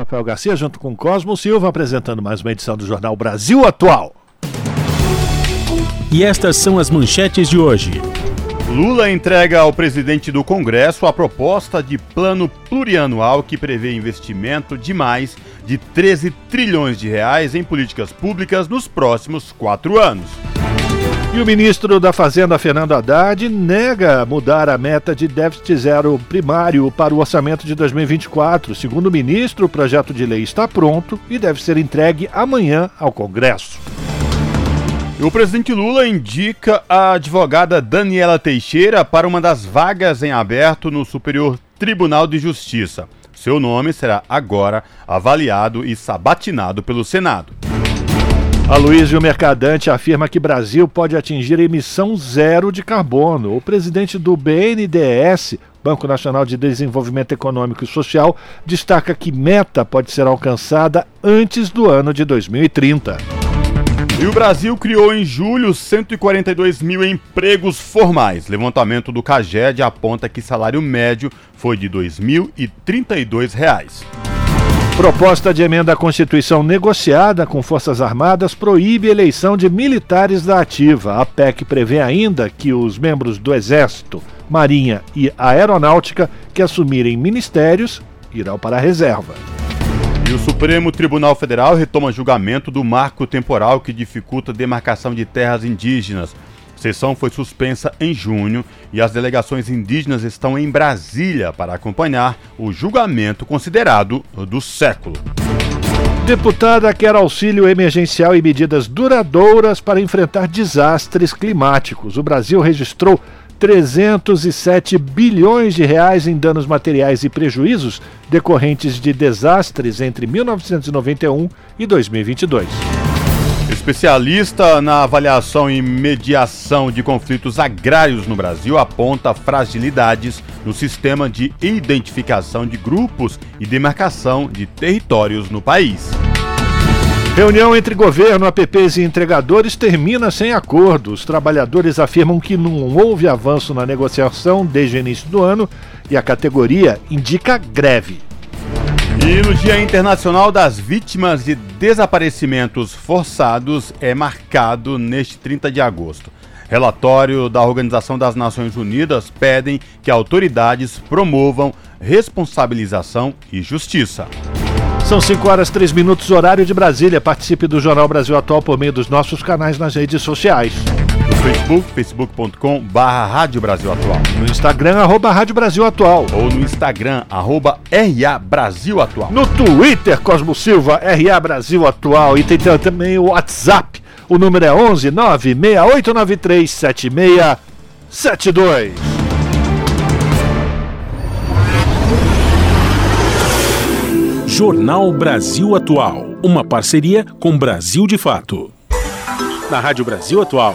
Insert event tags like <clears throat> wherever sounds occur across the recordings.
Rafael Garcia, junto com Cosmo Silva, apresentando mais uma edição do Jornal Brasil Atual. E estas são as manchetes de hoje. Lula entrega ao presidente do Congresso a proposta de plano plurianual que prevê investimento de mais de 13 trilhões de reais em políticas públicas nos próximos quatro anos. E o ministro da Fazenda, Fernando Haddad, nega mudar a meta de déficit zero primário para o orçamento de 2024. Segundo o ministro, o projeto de lei está pronto e deve ser entregue amanhã ao Congresso. O presidente Lula indica a advogada Daniela Teixeira para uma das vagas em aberto no Superior Tribunal de Justiça. Seu nome será agora avaliado e sabatinado pelo Senado. A Luísio Mercadante afirma que Brasil pode atingir emissão zero de carbono. O presidente do BNDES, Banco Nacional de Desenvolvimento Econômico e Social, destaca que meta pode ser alcançada antes do ano de 2030. E o Brasil criou em julho 142 mil empregos formais. Levantamento do CAGED aponta que salário médio foi de R$ 2.032. Proposta de emenda à Constituição negociada com Forças Armadas proíbe eleição de militares da ativa. A PEC prevê ainda que os membros do Exército, Marinha e Aeronáutica que assumirem ministérios irão para a reserva. E o Supremo Tribunal Federal retoma julgamento do marco temporal que dificulta a demarcação de terras indígenas. Sessão foi suspensa em junho e as delegações indígenas estão em Brasília para acompanhar o julgamento considerado do século. Deputada quer auxílio emergencial e medidas duradouras para enfrentar desastres climáticos. O Brasil registrou 307 bilhões de reais em danos materiais e prejuízos decorrentes de desastres entre 1991 e 2022. Especialista na avaliação e mediação de conflitos agrários no Brasil aponta fragilidades no sistema de identificação de grupos e demarcação de territórios no país. Reunião entre governo, APPs e entregadores termina sem acordo. Os trabalhadores afirmam que não houve avanço na negociação desde o início do ano e a categoria indica greve. E no Dia Internacional das Vítimas de Desaparecimentos Forçados é marcado neste 30 de agosto. Relatório da Organização das Nações Unidas pedem que autoridades promovam responsabilização e justiça. São 5 horas 3 minutos, horário de Brasília. Participe do Jornal Brasil Atual por meio dos nossos canais nas redes sociais. No Facebook, facebook.com barra Rádio Brasil Atual. No Instagram, arroba Rádio Brasil Atual. Ou no Instagram, arroba RA Brasil Atual. No Twitter, Cosmo Silva, RA Brasil Atual. E tem também o WhatsApp. O número é 11 96893 7672. Jornal Brasil Atual, uma parceria com Brasil de Fato. Na Rádio Brasil Atual,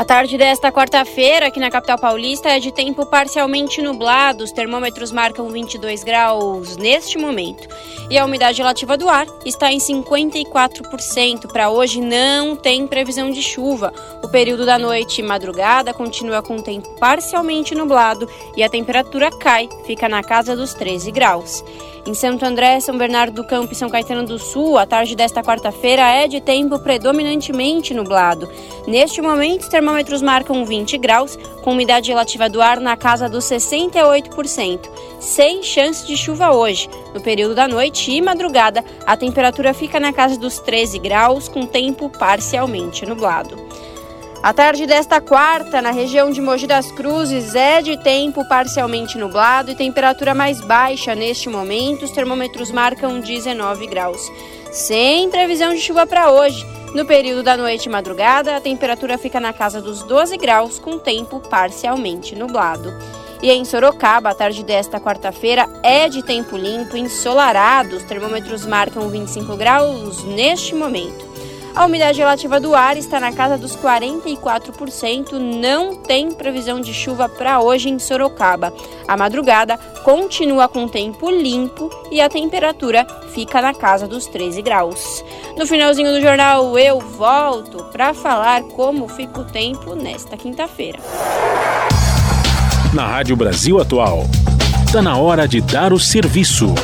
A tarde desta quarta-feira, aqui na capital paulista, é de tempo parcialmente nublado. Os termômetros marcam 22 graus neste momento. E a umidade relativa do ar está em 54%. Para hoje não tem previsão de chuva. O período da noite e madrugada continua com tempo parcialmente nublado e a temperatura cai, fica na casa dos 13 graus. Em Santo André, São Bernardo do Campo e São Caetano do Sul, a tarde desta quarta-feira é de tempo predominantemente nublado. Neste momento, os termômetros marcam 20 graus, com umidade relativa do ar na casa dos 68%, sem chance de chuva hoje. No período da noite e madrugada, a temperatura fica na casa dos 13 graus, com tempo parcialmente nublado. A tarde desta quarta, na região de Mogi das Cruzes, é de tempo parcialmente nublado e temperatura mais baixa neste momento. Os termômetros marcam 19 graus. Sem previsão de chuva para hoje. No período da noite e madrugada, a temperatura fica na casa dos 12 graus, com tempo parcialmente nublado. E em Sorocaba, a tarde desta quarta-feira é de tempo limpo, ensolarado. Os termômetros marcam 25 graus neste momento. A umidade relativa do ar está na casa dos 44%. Não tem previsão de chuva para hoje em Sorocaba. A madrugada continua com tempo limpo e a temperatura fica na casa dos 13 graus. No finalzinho do jornal, eu volto para falar como fica o tempo nesta quinta-feira. Na Rádio Brasil Atual, está na hora de dar o serviço.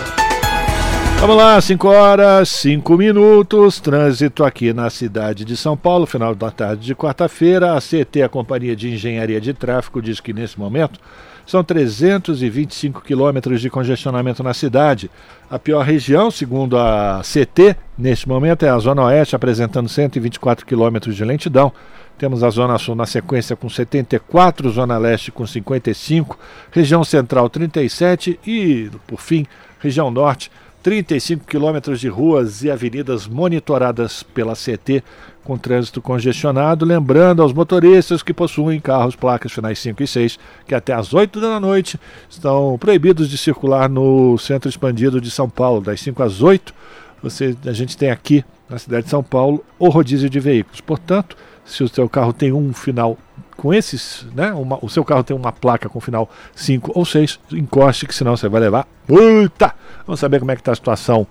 Vamos lá, 5 horas, 5 minutos. Trânsito aqui na cidade de São Paulo, final da tarde de quarta-feira. A CT, a Companhia de Engenharia de Tráfego, diz que nesse momento são 325 quilômetros de congestionamento na cidade. A pior região, segundo a CT, neste momento é a Zona Oeste, apresentando 124 quilômetros de lentidão. Temos a Zona Sul na sequência com 74, Zona Leste com 55, região Central 37 e, por fim, região Norte 35 quilômetros de ruas e avenidas monitoradas pela CT com trânsito congestionado. Lembrando aos motoristas que possuem carros placas finais 5 e 6 que até às 8 da noite estão proibidos de circular no centro expandido de São Paulo, das 5 às 8. Você, a gente tem aqui na cidade de São Paulo o rodízio de veículos. Portanto, se o seu carro tem um final com esses, né? Uma, o seu carro tem uma placa com final 5 ou 6, encoste que senão você vai levar multa. Vamos saber como é que está a situação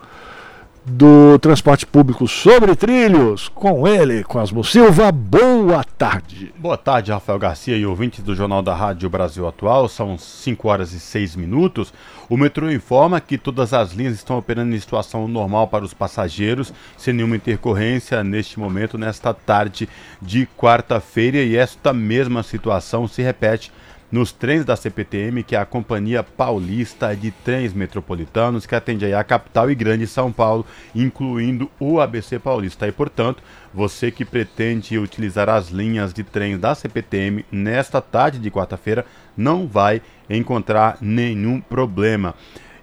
do transporte público sobre trilhos, com ele, com Asmo Silva. Boa tarde. Boa tarde, Rafael Garcia e ouvintes do Jornal da Rádio Brasil Atual. São 5 horas e 6 minutos. O metrô informa que todas as linhas estão operando em situação normal para os passageiros, sem nenhuma intercorrência neste momento, nesta tarde de quarta-feira, e esta mesma situação se repete nos trens da CPTM, que é a Companhia Paulista de Trens Metropolitanos, que atende a capital e grande São Paulo, incluindo o ABC Paulista. E, portanto, você que pretende utilizar as linhas de trens da CPTM nesta tarde de quarta-feira não vai encontrar nenhum problema.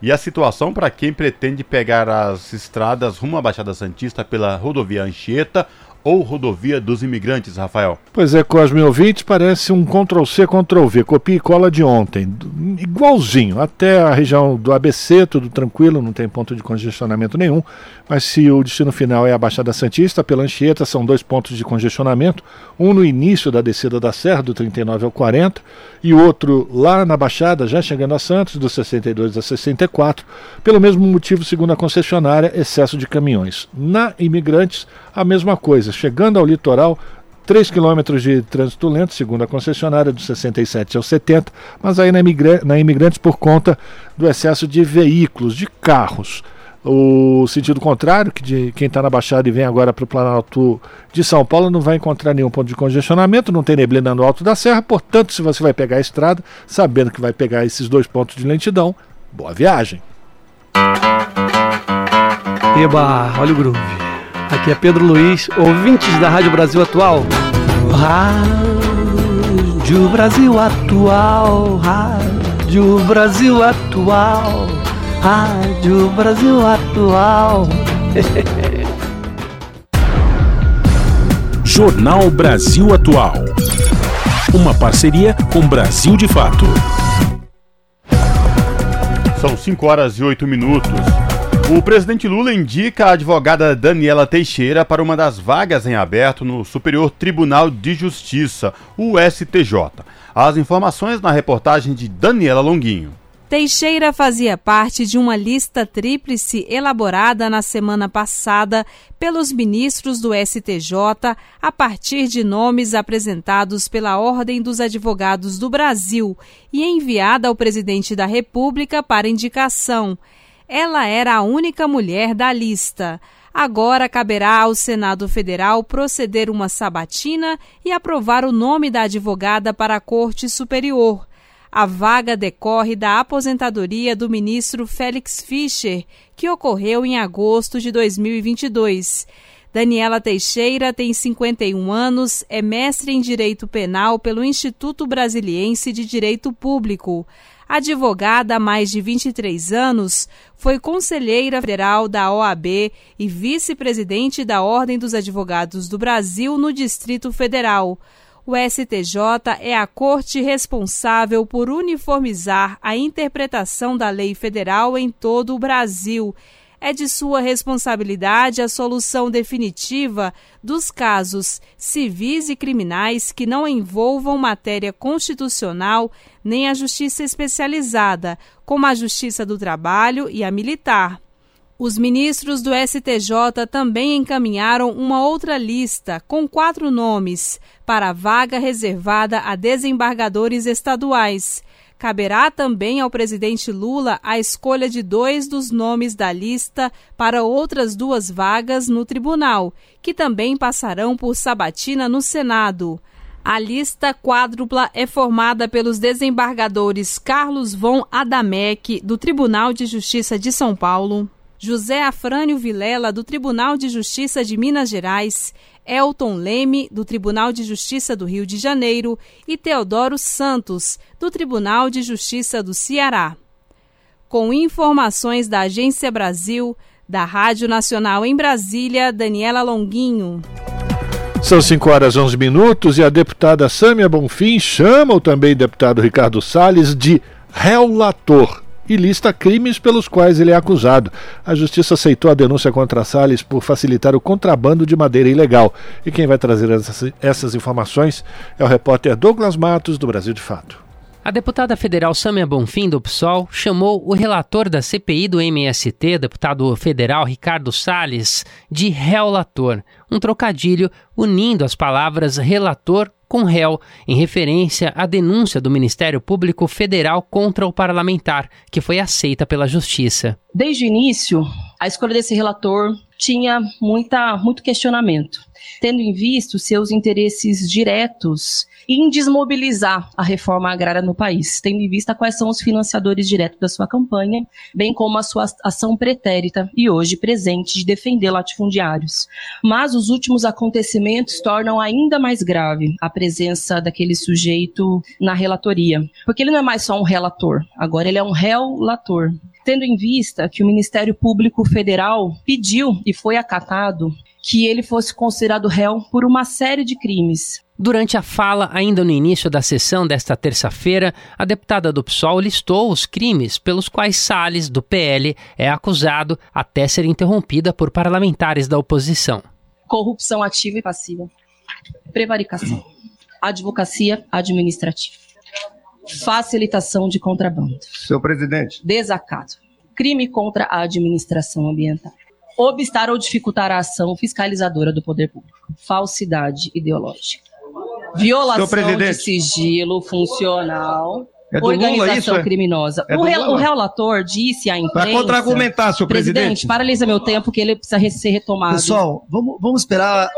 E a situação para quem pretende pegar as estradas rumo à Baixada Santista pela rodovia Anchieta ou rodovia dos imigrantes, Rafael? Pois é, Cosme ouvintes, parece um Ctrl-C, Ctrl-V, copia e cola de ontem. Igualzinho, até a região do ABC, tudo tranquilo, não tem ponto de congestionamento nenhum. Mas se o destino final é a Baixada Santista, pela Anchieta, são dois pontos de congestionamento. Um no início da descida da Serra, do 39 ao 40, e outro lá na Baixada, já chegando a Santos, do 62 a 64. Pelo mesmo motivo, segundo a concessionária, excesso de caminhões. Na Imigrantes, a mesma coisa. Chegando ao litoral, 3 quilômetros de trânsito lento, segundo a concessionária, dos 67 aos 70, mas aí na, imigra na Imigrantes por conta do excesso de veículos, de carros. O sentido contrário, que de quem está na Baixada e vem agora para o Planalto de São Paulo, não vai encontrar nenhum ponto de congestionamento, não tem neblina no alto da serra, portanto, se você vai pegar a estrada, sabendo que vai pegar esses dois pontos de lentidão, boa viagem. Eba, olha o groove. Aqui é Pedro Luiz, ouvintes da Rádio Brasil Atual. Rádio Brasil Atual, Rádio Brasil Atual, Rádio Brasil Atual. <laughs> Jornal Brasil Atual. Uma parceria com Brasil de Fato. São 5 horas e 8 minutos. O presidente Lula indica a advogada Daniela Teixeira para uma das vagas em aberto no Superior Tribunal de Justiça, o STJ. As informações na reportagem de Daniela Longuinho. Teixeira fazia parte de uma lista tríplice elaborada na semana passada pelos ministros do STJ a partir de nomes apresentados pela Ordem dos Advogados do Brasil e enviada ao presidente da República para indicação. Ela era a única mulher da lista. Agora caberá ao Senado Federal proceder uma sabatina e aprovar o nome da advogada para a Corte Superior. A vaga decorre da aposentadoria do ministro Félix Fischer, que ocorreu em agosto de 2022. Daniela Teixeira tem 51 anos, é mestre em Direito Penal pelo Instituto Brasiliense de Direito Público. Advogada há mais de 23 anos, foi conselheira federal da OAB e vice-presidente da Ordem dos Advogados do Brasil no Distrito Federal. o STJ é a corte responsável por uniformizar a interpretação da lei federal em todo o Brasil. É de sua responsabilidade a solução definitiva dos casos civis e criminais que não envolvam matéria constitucional nem a justiça especializada, como a Justiça do Trabalho e a militar. Os ministros do STJ também encaminharam uma outra lista com quatro nomes para a vaga reservada a desembargadores estaduais. Caberá também ao presidente Lula a escolha de dois dos nomes da lista para outras duas vagas no tribunal, que também passarão por sabatina no Senado. A lista quádrupla é formada pelos desembargadores Carlos von Adamec, do Tribunal de Justiça de São Paulo, José Afrânio Vilela, do Tribunal de Justiça de Minas Gerais, Elton Leme, do Tribunal de Justiça do Rio de Janeiro, e Teodoro Santos, do Tribunal de Justiça do Ceará. Com informações da Agência Brasil, da Rádio Nacional em Brasília, Daniela Longuinho. São 5 horas 11 minutos e a deputada Sâmia Bonfim chama o também deputado Ricardo Salles de relator e lista crimes pelos quais ele é acusado. A justiça aceitou a denúncia contra Salles por facilitar o contrabando de madeira ilegal. E quem vai trazer essas, essas informações é o repórter Douglas Matos, do Brasil de Fato. A deputada federal Samia Bonfim, do PSOL, chamou o relator da CPI do MST, deputado federal Ricardo Salles, de relator, um trocadilho unindo as palavras relator com réu, em referência à denúncia do Ministério Público Federal contra o parlamentar, que foi aceita pela Justiça. Desde o início, a escolha desse relator tinha muita, muito questionamento, tendo em vista seus interesses diretos em desmobilizar a reforma agrária no país, tendo em vista quais são os financiadores diretos da sua campanha, bem como a sua ação pretérita e hoje presente de defender latifundiários. Mas os últimos acontecimentos tornam ainda mais grave a presença daquele sujeito na relatoria, porque ele não é mais só um relator, agora ele é um relator tendo em vista que o Ministério Público Federal pediu e foi acatado que ele fosse considerado réu por uma série de crimes. Durante a fala, ainda no início da sessão desta terça-feira, a deputada do PSOL listou os crimes pelos quais Salles, do PL, é acusado até ser interrompida por parlamentares da oposição: corrupção ativa e passiva, prevaricação, advocacia administrativa, facilitação de contrabando. Seu presidente. Desacato, crime contra a administração ambiental obstar ou dificultar a ação fiscalizadora do poder público, falsidade ideológica, violação de sigilo funcional. É organização isso, é? criminosa. É o, re, o, relator disse à imprensa. Vai contra-argumentar, senhor presidente. Presidente, paralisa meu tempo, que ele precisa ser retomado. Pessoal, vamos, vamos esperar.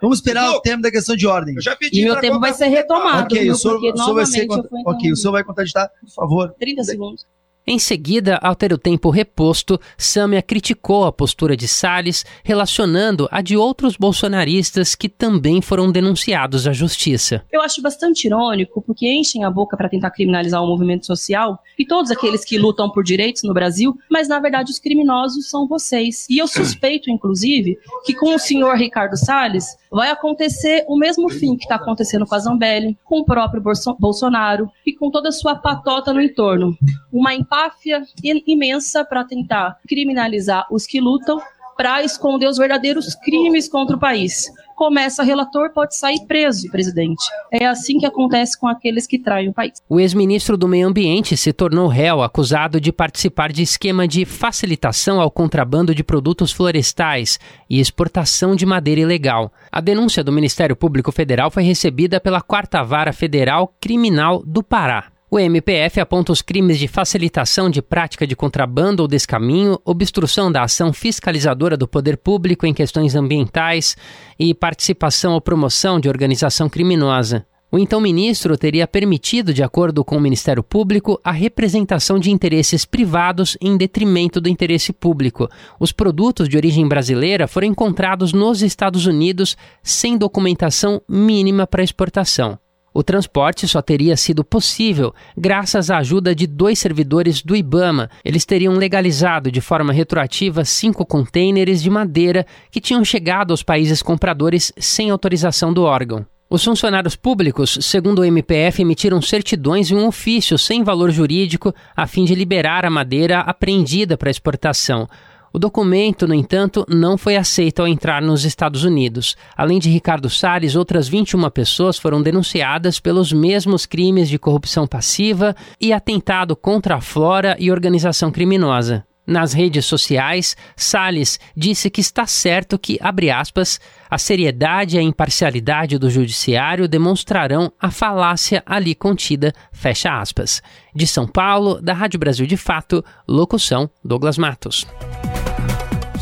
Vamos esperar o tempo da questão de ordem. Eu já pedi e meu tempo vai ser retomado. Ok, o senhor, o senhor vai ser. Ok, o senhor vai contraditar, por favor. 30 segundos. Em seguida, ao ter o tempo reposto, Samia criticou a postura de Salles, relacionando a de outros bolsonaristas que também foram denunciados à justiça. Eu acho bastante irônico, porque enchem a boca para tentar criminalizar o movimento social e todos aqueles que lutam por direitos no Brasil, mas na verdade os criminosos são vocês. E eu <clears throat> suspeito, inclusive, que com o senhor Ricardo Salles vai acontecer o mesmo fim que está acontecendo com a Zambelli, com o próprio Bolsonaro e com toda a sua patota no entorno. Uma empáfia imensa para tentar criminalizar os que lutam para esconder os verdadeiros crimes contra o país começa relator, pode sair preso, presidente. É assim que acontece com aqueles que traem o país. O ex-ministro do Meio Ambiente se tornou réu acusado de participar de esquema de facilitação ao contrabando de produtos florestais e exportação de madeira ilegal. A denúncia do Ministério Público Federal foi recebida pela Quarta Vara Federal Criminal do Pará. O MPF aponta os crimes de facilitação de prática de contrabando ou descaminho, obstrução da ação fiscalizadora do poder público em questões ambientais e participação ou promoção de organização criminosa. O então ministro teria permitido, de acordo com o Ministério Público, a representação de interesses privados em detrimento do interesse público. Os produtos de origem brasileira foram encontrados nos Estados Unidos sem documentação mínima para exportação. O transporte só teria sido possível graças à ajuda de dois servidores do Ibama. Eles teriam legalizado de forma retroativa cinco contêineres de madeira que tinham chegado aos países compradores sem autorização do órgão. Os funcionários públicos, segundo o MPF, emitiram certidões e um ofício sem valor jurídico a fim de liberar a madeira apreendida para exportação. O documento, no entanto, não foi aceito ao entrar nos Estados Unidos. Além de Ricardo Salles, outras 21 pessoas foram denunciadas pelos mesmos crimes de corrupção passiva e atentado contra a flora e organização criminosa. Nas redes sociais, Salles disse que está certo que, abre aspas, a seriedade e a imparcialidade do judiciário demonstrarão a falácia ali contida, fecha aspas. De São Paulo, da Rádio Brasil de Fato, locução Douglas Matos.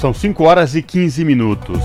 São 5 horas e 15 minutos.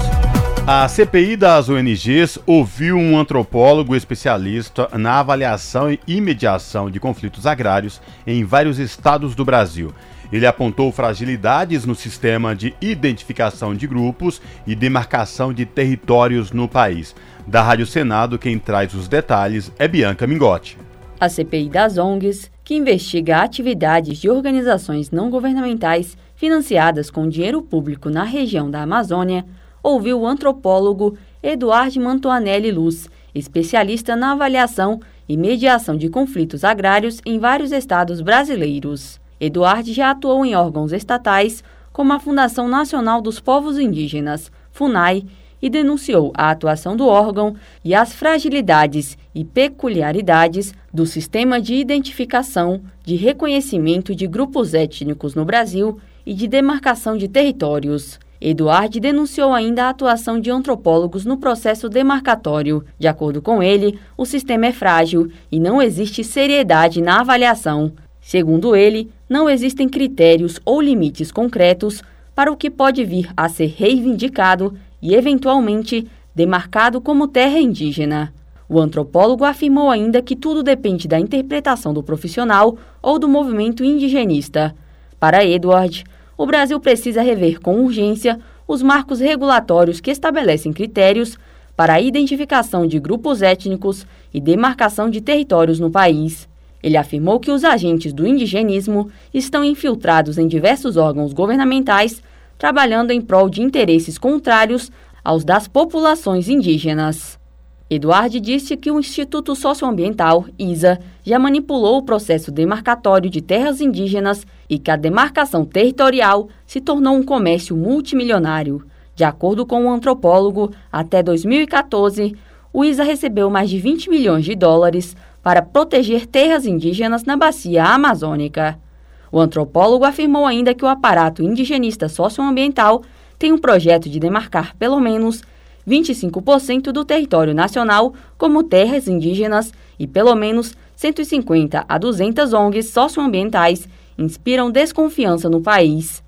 A CPI das ONGs ouviu um antropólogo especialista na avaliação e mediação de conflitos agrários em vários estados do Brasil. Ele apontou fragilidades no sistema de identificação de grupos e demarcação de territórios no país. Da Rádio Senado, quem traz os detalhes é Bianca Mingotti. A CPI das ONGs, que investiga atividades de organizações não governamentais financiadas com dinheiro público na região da Amazônia, ouviu o antropólogo Eduardo Mantoanelli Luz, especialista na avaliação e mediação de conflitos agrários em vários estados brasileiros. Eduardo já atuou em órgãos estatais, como a Fundação Nacional dos Povos Indígenas, FUNAI, e denunciou a atuação do órgão e as fragilidades e peculiaridades do sistema de identificação, de reconhecimento de grupos étnicos no Brasil e de demarcação de territórios. Eduardo denunciou ainda a atuação de antropólogos no processo demarcatório. De acordo com ele, o sistema é frágil e não existe seriedade na avaliação. Segundo ele, não existem critérios ou limites concretos para o que pode vir a ser reivindicado e, eventualmente, demarcado como terra indígena. O antropólogo afirmou ainda que tudo depende da interpretação do profissional ou do movimento indigenista. Para Edward, o Brasil precisa rever com urgência os marcos regulatórios que estabelecem critérios para a identificação de grupos étnicos e demarcação de territórios no país. Ele afirmou que os agentes do indigenismo estão infiltrados em diversos órgãos governamentais, trabalhando em prol de interesses contrários aos das populações indígenas. Eduardo disse que o Instituto Socioambiental, ISA, já manipulou o processo demarcatório de terras indígenas e que a demarcação territorial se tornou um comércio multimilionário. De acordo com o antropólogo, até 2014, o ISA recebeu mais de 20 milhões de dólares para proteger terras indígenas na bacia amazônica. O antropólogo afirmou ainda que o aparato indigenista socioambiental tem um projeto de demarcar pelo menos 25% do território nacional como terras indígenas e pelo menos 150 a 200 ONGs socioambientais inspiram desconfiança no país.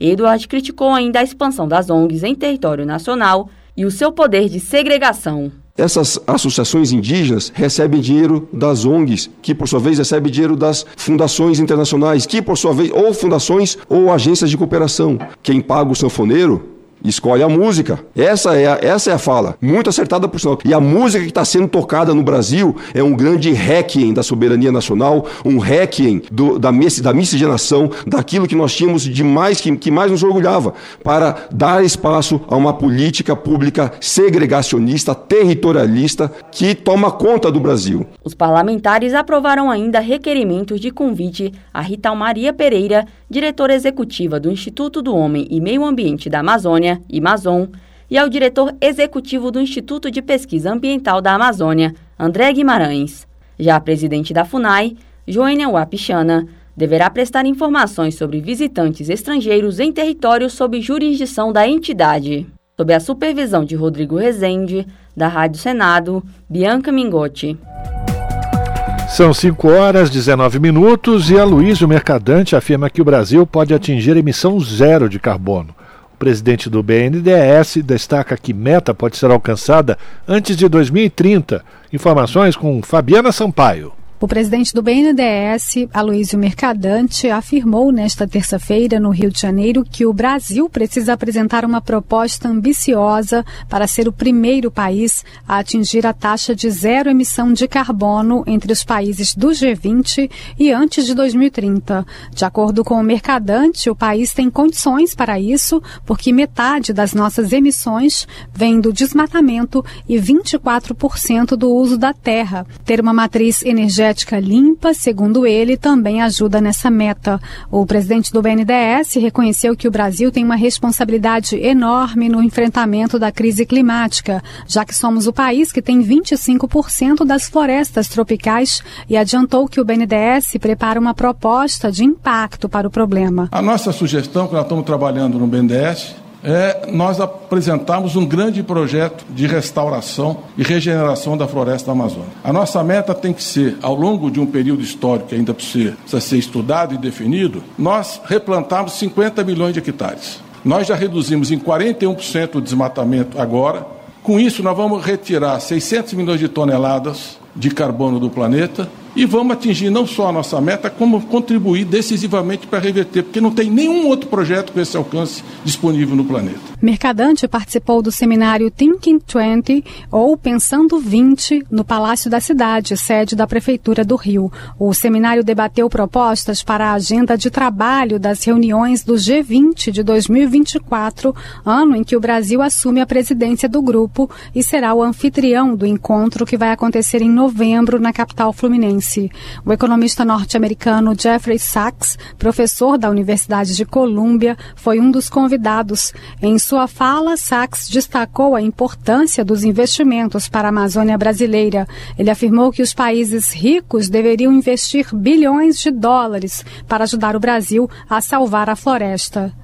Edward criticou ainda a expansão das ONGs em território nacional e o seu poder de segregação. Essas associações indígenas recebem dinheiro das ONGs, que por sua vez recebem dinheiro das fundações internacionais, que por sua vez, ou fundações ou agências de cooperação. Quem paga o sanfoneiro escolhe a música. Essa é a, essa é a fala, muito acertada por sinal. E a música que está sendo tocada no Brasil é um grande requiem da soberania nacional, um requiem do, da, da miscigenação, daquilo que nós tínhamos de mais, que, que mais nos orgulhava, para dar espaço a uma política pública segregacionista, territorialista, que toma conta do Brasil. Os parlamentares aprovaram ainda requerimentos de convite a Rita Maria Pereira, diretora executiva do Instituto do Homem e Meio Ambiente da Amazônia, Amazon, e ao diretor executivo do Instituto de Pesquisa Ambiental da Amazônia, André Guimarães. Já a presidente da FUNAI, Joênia Wapichana, deverá prestar informações sobre visitantes estrangeiros em territórios sob jurisdição da entidade. Sob a supervisão de Rodrigo Rezende, da Rádio Senado, Bianca Mingotti. São 5 horas 19 minutos e a Luísa Mercadante afirma que o Brasil pode atingir emissão zero de carbono. O presidente do BNDES destaca que meta pode ser alcançada antes de 2030. Informações com Fabiana Sampaio. O presidente do BNDES, Aloysio Mercadante, afirmou nesta terça-feira no Rio de Janeiro que o Brasil precisa apresentar uma proposta ambiciosa para ser o primeiro país a atingir a taxa de zero emissão de carbono entre os países do G20 e antes de 2030. De acordo com o Mercadante, o país tem condições para isso, porque metade das nossas emissões vem do desmatamento e 24% do uso da terra. Ter uma matriz energética limpa, segundo ele, também ajuda nessa meta. O presidente do BNDES reconheceu que o Brasil tem uma responsabilidade enorme no enfrentamento da crise climática, já que somos o país que tem 25% das florestas tropicais e adiantou que o BNDES prepara uma proposta de impacto para o problema. A nossa sugestão, que nós estamos trabalhando no BNDES, é nós apresentarmos um grande projeto de restauração e regeneração da floresta amazônica. A nossa meta tem que ser, ao longo de um período histórico que ainda precisa, ser estudado e definido, nós replantarmos 50 milhões de hectares. Nós já reduzimos em 41% o desmatamento agora. Com isso, nós vamos retirar 600 milhões de toneladas de carbono do planeta e vamos atingir não só a nossa meta, como contribuir decisivamente para reverter, porque não tem nenhum outro projeto com esse alcance disponível no planeta. Mercadante participou do seminário Thinking 20 ou Pensando 20 no Palácio da Cidade, sede da Prefeitura do Rio. O seminário debateu propostas para a agenda de trabalho das reuniões do G20 de 2024, ano em que o Brasil assume a presidência do grupo e será o anfitrião do encontro que vai acontecer em novembro na capital fluminense. O economista norte-americano Jeffrey Sachs, professor da Universidade de Colômbia, foi um dos convidados. Em sua fala, Sachs destacou a importância dos investimentos para a Amazônia brasileira. Ele afirmou que os países ricos deveriam investir bilhões de dólares para ajudar o Brasil a salvar a floresta.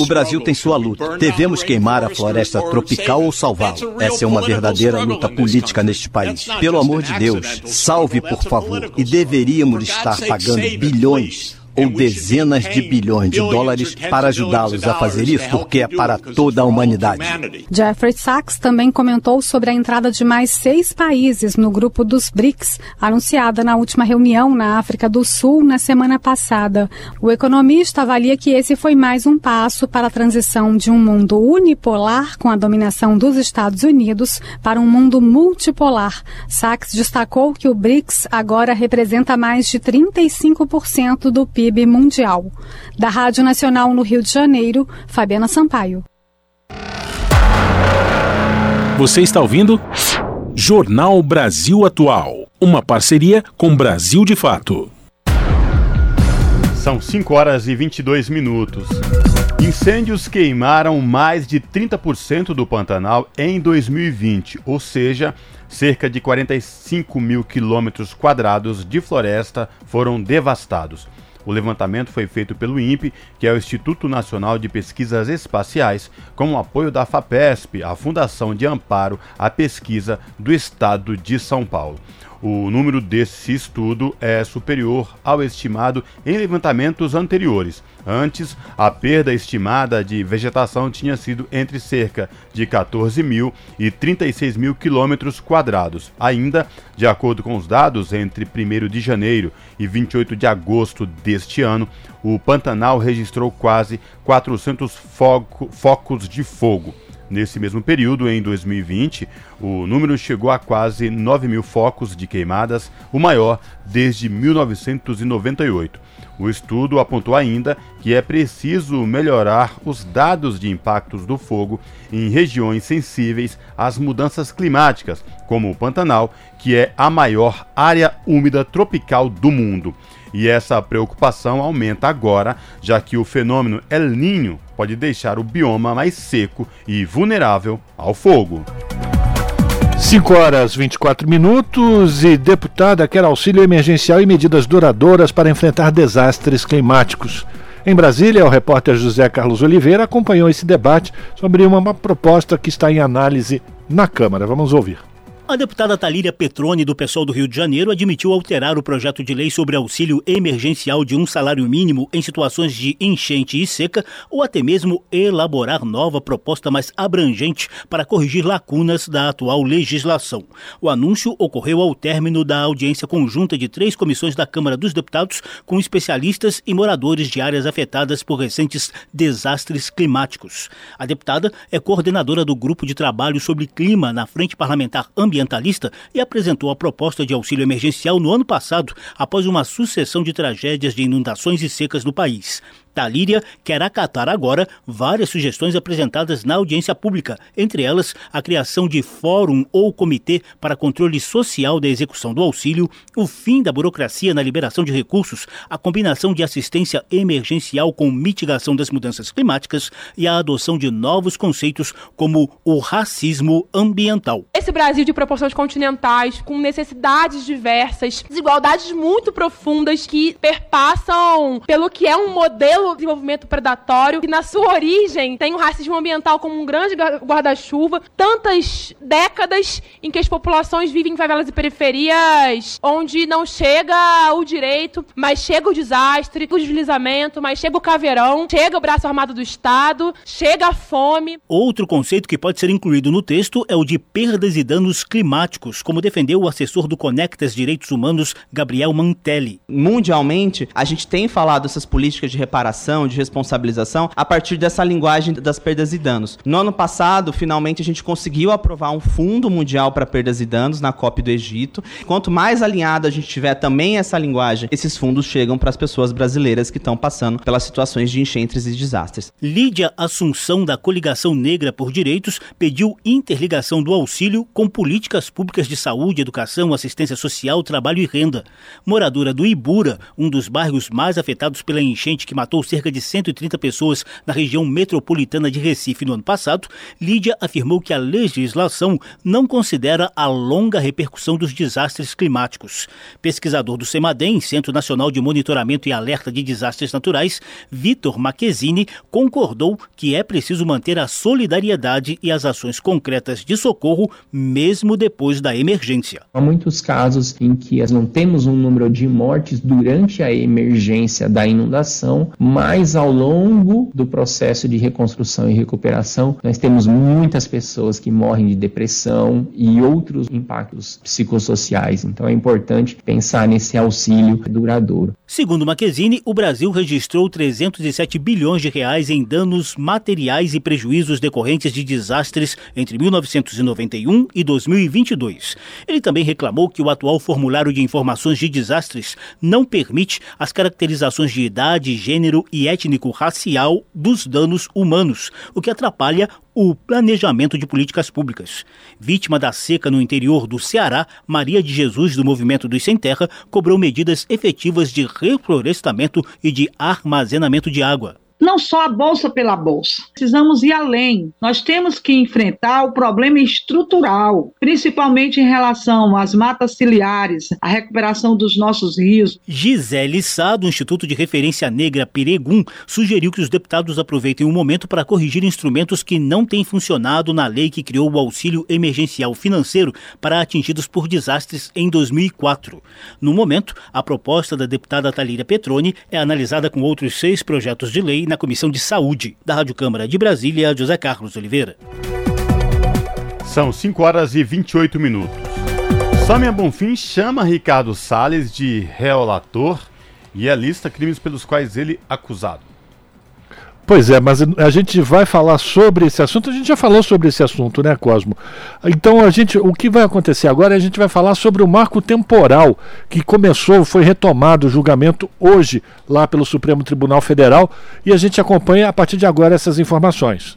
O Brasil tem sua luta. Devemos queimar a floresta tropical ou salvá-la. Essa é uma verdadeira luta política neste país. Pelo amor de Deus, salve, por favor. E deveríamos estar pagando bilhões ou dezenas de bilhões de dólares para ajudá-los a fazer isso, porque é para toda a humanidade. Jeffrey Sachs também comentou sobre a entrada de mais seis países no grupo dos BRICS, anunciada na última reunião na África do Sul na semana passada. O economista avalia que esse foi mais um passo para a transição de um mundo unipolar, com a dominação dos Estados Unidos, para um mundo multipolar. Sachs destacou que o BRICS agora representa mais de 35% do PIB PIB mundial. Da Rádio Nacional no Rio de Janeiro, Fabiana Sampaio. Você está ouvindo? Jornal Brasil Atual. Uma parceria com Brasil de Fato. São 5 horas e 22 minutos. Incêndios queimaram mais de 30% do Pantanal em 2020, ou seja, cerca de 45 mil quilômetros quadrados de floresta foram devastados. O levantamento foi feito pelo INPE, que é o Instituto Nacional de Pesquisas Espaciais, com o apoio da FAPESP, a Fundação de Amparo à Pesquisa do Estado de São Paulo. O número desse estudo é superior ao estimado em levantamentos anteriores. Antes, a perda estimada de vegetação tinha sido entre cerca de 14 mil e 36 mil quilômetros quadrados. Ainda, de acordo com os dados, entre 1 de janeiro e 28 de agosto deste ano, o Pantanal registrou quase 400 foco, focos de fogo. Nesse mesmo período, em 2020, o número chegou a quase 9 mil focos de queimadas, o maior desde 1998. O estudo apontou ainda que é preciso melhorar os dados de impactos do fogo em regiões sensíveis às mudanças climáticas, como o Pantanal, que é a maior área úmida tropical do mundo. E essa preocupação aumenta agora, já que o fenômeno El Ninho pode deixar o bioma mais seco e vulnerável ao fogo. 5 horas 24 minutos e deputada quer auxílio emergencial e medidas duradouras para enfrentar desastres climáticos. Em Brasília, o repórter José Carlos Oliveira acompanhou esse debate sobre uma proposta que está em análise na Câmara. Vamos ouvir. A deputada Talíria Petroni, do PSOL do Rio de Janeiro, admitiu alterar o projeto de lei sobre auxílio emergencial de um salário mínimo em situações de enchente e seca, ou até mesmo elaborar nova proposta mais abrangente para corrigir lacunas da atual legislação. O anúncio ocorreu ao término da audiência conjunta de três comissões da Câmara dos Deputados com especialistas e moradores de áreas afetadas por recentes desastres climáticos. A deputada é coordenadora do Grupo de Trabalho sobre Clima na Frente Parlamentar Ambientalista e apresentou a proposta de auxílio emergencial no ano passado, após uma sucessão de tragédias de inundações e secas no país. Talíria quer acatar agora várias sugestões apresentadas na audiência pública, entre elas a criação de fórum ou comitê para controle social da execução do auxílio, o fim da burocracia na liberação de recursos, a combinação de assistência emergencial com mitigação das mudanças climáticas e a adoção de novos conceitos como o racismo ambiental. Esse Brasil de proporções continentais, com necessidades diversas, desigualdades muito profundas que perpassam pelo que é um modelo pelo desenvolvimento predatório, que na sua origem tem o racismo ambiental como um grande guarda-chuva, tantas décadas em que as populações vivem em favelas e periferias, onde não chega o direito, mas chega o desastre, o deslizamento, mas chega o caveirão, chega o braço armado do Estado, chega a fome. Outro conceito que pode ser incluído no texto é o de perdas e danos climáticos, como defendeu o assessor do Conectas Direitos Humanos, Gabriel Mantelli. Mundialmente, a gente tem falado essas políticas de reparação de responsabilização, a partir dessa linguagem das perdas e danos. No ano passado, finalmente, a gente conseguiu aprovar um fundo mundial para perdas e danos na COP do Egito. Quanto mais alinhada a gente tiver também essa linguagem, esses fundos chegam para as pessoas brasileiras que estão passando pelas situações de enchentes e desastres. Lídia Assunção, da Coligação Negra por Direitos, pediu interligação do auxílio com políticas públicas de saúde, educação, assistência social, trabalho e renda. Moradora do Ibura, um dos bairros mais afetados pela enchente que matou cerca de 130 pessoas na região metropolitana de Recife no ano passado, Lídia afirmou que a legislação não considera a longa repercussão dos desastres climáticos. Pesquisador do CEMADEM, Centro Nacional de Monitoramento e Alerta de Desastres Naturais, Vitor Marquezini, concordou que é preciso manter a solidariedade e as ações concretas de socorro mesmo depois da emergência. Há muitos casos em que não temos um número de mortes durante a emergência da inundação, mas ao longo do processo de reconstrução e recuperação, nós temos muitas pessoas que morrem de depressão e outros impactos psicossociais. Então é importante pensar nesse auxílio duradouro. Segundo Macchesini, o Brasil registrou 307 bilhões de reais em danos materiais e prejuízos decorrentes de desastres entre 1991 e 2022. Ele também reclamou que o atual formulário de informações de desastres não permite as caracterizações de idade, gênero e étnico-racial dos danos humanos, o que atrapalha o planejamento de políticas públicas. Vítima da seca no interior do Ceará, Maria de Jesus, do Movimento dos Sem Terra, cobrou medidas efetivas de reflorestamento e de armazenamento de água não só a bolsa pela bolsa. Precisamos ir além. Nós temos que enfrentar o problema estrutural, principalmente em relação às matas ciliares, a recuperação dos nossos rios. Gisele Sá, do Instituto de Referência Negra Peregum, sugeriu que os deputados aproveitem o momento para corrigir instrumentos que não têm funcionado na lei que criou o auxílio emergencial financeiro para atingidos por desastres em 2004. No momento, a proposta da deputada Talíria Petroni é analisada com outros seis projetos de lei na Comissão de Saúde da Rádio Câmara de Brasília, José Carlos Oliveira. São 5 horas e 28 minutos. Samia Bonfim chama Ricardo Salles de relator e a lista crimes pelos quais ele é acusado. Pois é, mas a gente vai falar sobre esse assunto. A gente já falou sobre esse assunto, né, Cosmo? Então a gente, o que vai acontecer agora? É a gente vai falar sobre o marco temporal que começou, foi retomado o julgamento hoje lá pelo Supremo Tribunal Federal e a gente acompanha a partir de agora essas informações.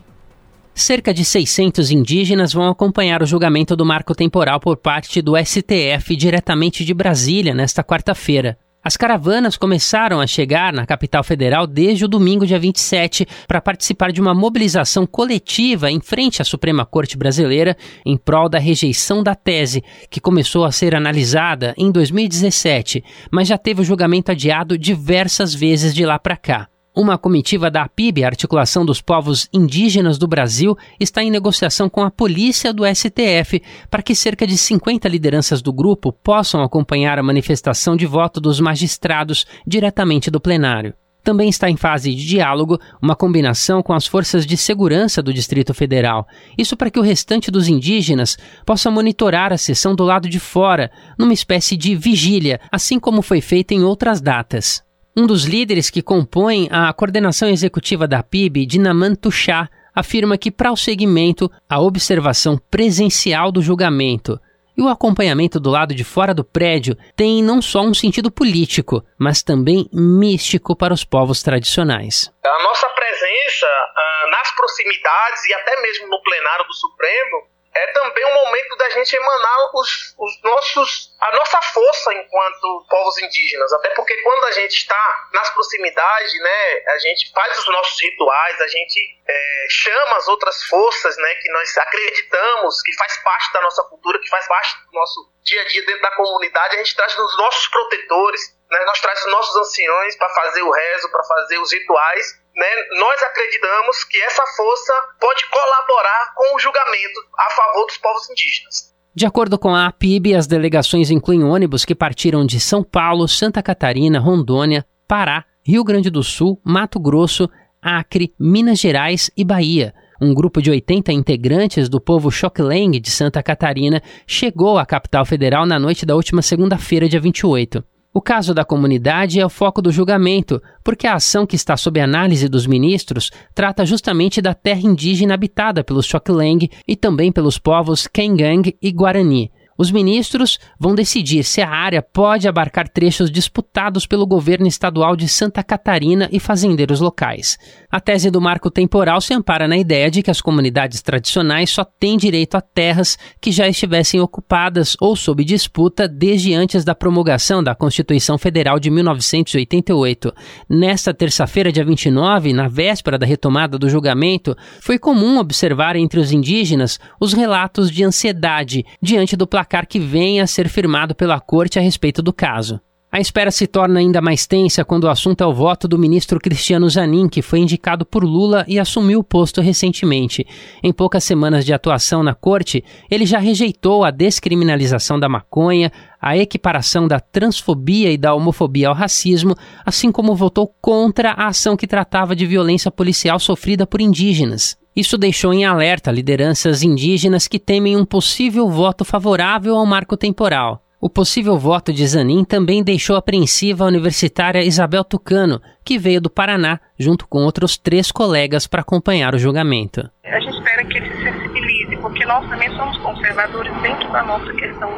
Cerca de 600 indígenas vão acompanhar o julgamento do marco temporal por parte do STF diretamente de Brasília nesta quarta-feira. As caravanas começaram a chegar na capital federal desde o domingo, dia 27, para participar de uma mobilização coletiva em frente à Suprema Corte Brasileira em prol da rejeição da tese, que começou a ser analisada em 2017, mas já teve o julgamento adiado diversas vezes de lá para cá. Uma comitiva da APIB, Articulação dos Povos Indígenas do Brasil, está em negociação com a polícia do STF para que cerca de 50 lideranças do grupo possam acompanhar a manifestação de voto dos magistrados diretamente do plenário. Também está em fase de diálogo uma combinação com as forças de segurança do Distrito Federal. Isso para que o restante dos indígenas possa monitorar a sessão do lado de fora, numa espécie de vigília, assim como foi feito em outras datas. Um dos líderes que compõem a coordenação executiva da PIB, Dinaman Tuxá, afirma que para o segmento, a observação presencial do julgamento e o acompanhamento do lado de fora do prédio tem não só um sentido político, mas também místico para os povos tradicionais. A nossa presença uh, nas proximidades e até mesmo no plenário do Supremo é também um momento da gente emanar os, os, nossos, a nossa força enquanto povos indígenas. Até porque quando a gente está nas proximidades, né, a gente faz os nossos rituais, a gente é, chama as outras forças né, que nós acreditamos, que faz parte da nossa cultura, que faz parte do nosso dia a dia dentro da comunidade, a gente traz os nossos protetores, né, nós traz os nossos anciões para fazer o rezo, para fazer os rituais né, nós acreditamos que essa força pode colaborar com o julgamento a favor dos povos indígenas. De acordo com a APIB, as delegações incluem ônibus que partiram de São Paulo, Santa Catarina, Rondônia, Pará, Rio Grande do Sul, Mato Grosso, Acre, Minas Gerais e Bahia. Um grupo de 80 integrantes do povo Xokleng de Santa Catarina chegou à capital federal na noite da última segunda-feira, dia 28. O caso da comunidade é o foco do julgamento, porque a ação que está sob análise dos ministros trata justamente da terra indígena habitada pelos Xokleng e também pelos povos Kengang e Guarani. Os ministros vão decidir se a área pode abarcar trechos disputados pelo governo estadual de Santa Catarina e fazendeiros locais. A tese do marco temporal se ampara na ideia de que as comunidades tradicionais só têm direito a terras que já estivessem ocupadas ou sob disputa desde antes da promulgação da Constituição Federal de 1988. Nesta terça-feira, dia 29, na véspera da retomada do julgamento, foi comum observar entre os indígenas os relatos de ansiedade diante do placar que venha a ser firmado pela corte a respeito do caso. A espera se torna ainda mais tensa quando o assunto é o voto do ministro Cristiano Zanin, que foi indicado por Lula e assumiu o posto recentemente. Em poucas semanas de atuação na corte, ele já rejeitou a descriminalização da maconha, a equiparação da transfobia e da homofobia ao racismo, assim como votou contra a ação que tratava de violência policial sofrida por indígenas. Isso deixou em alerta lideranças indígenas que temem um possível voto favorável ao marco temporal. O possível voto de Zanin também deixou apreensiva a universitária Isabel Tucano, que veio do Paraná, junto com outros três colegas, para acompanhar o julgamento. A gente espera que ele se sensibilize, porque nós também somos conservadores dentro da nossa questão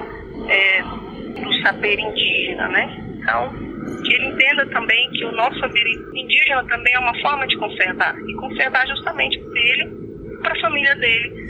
é, do saber indígena, né? Então, que ele entenda também que o nosso saber indígena também é uma forma de conservar, e conservar justamente dele, para a família dele,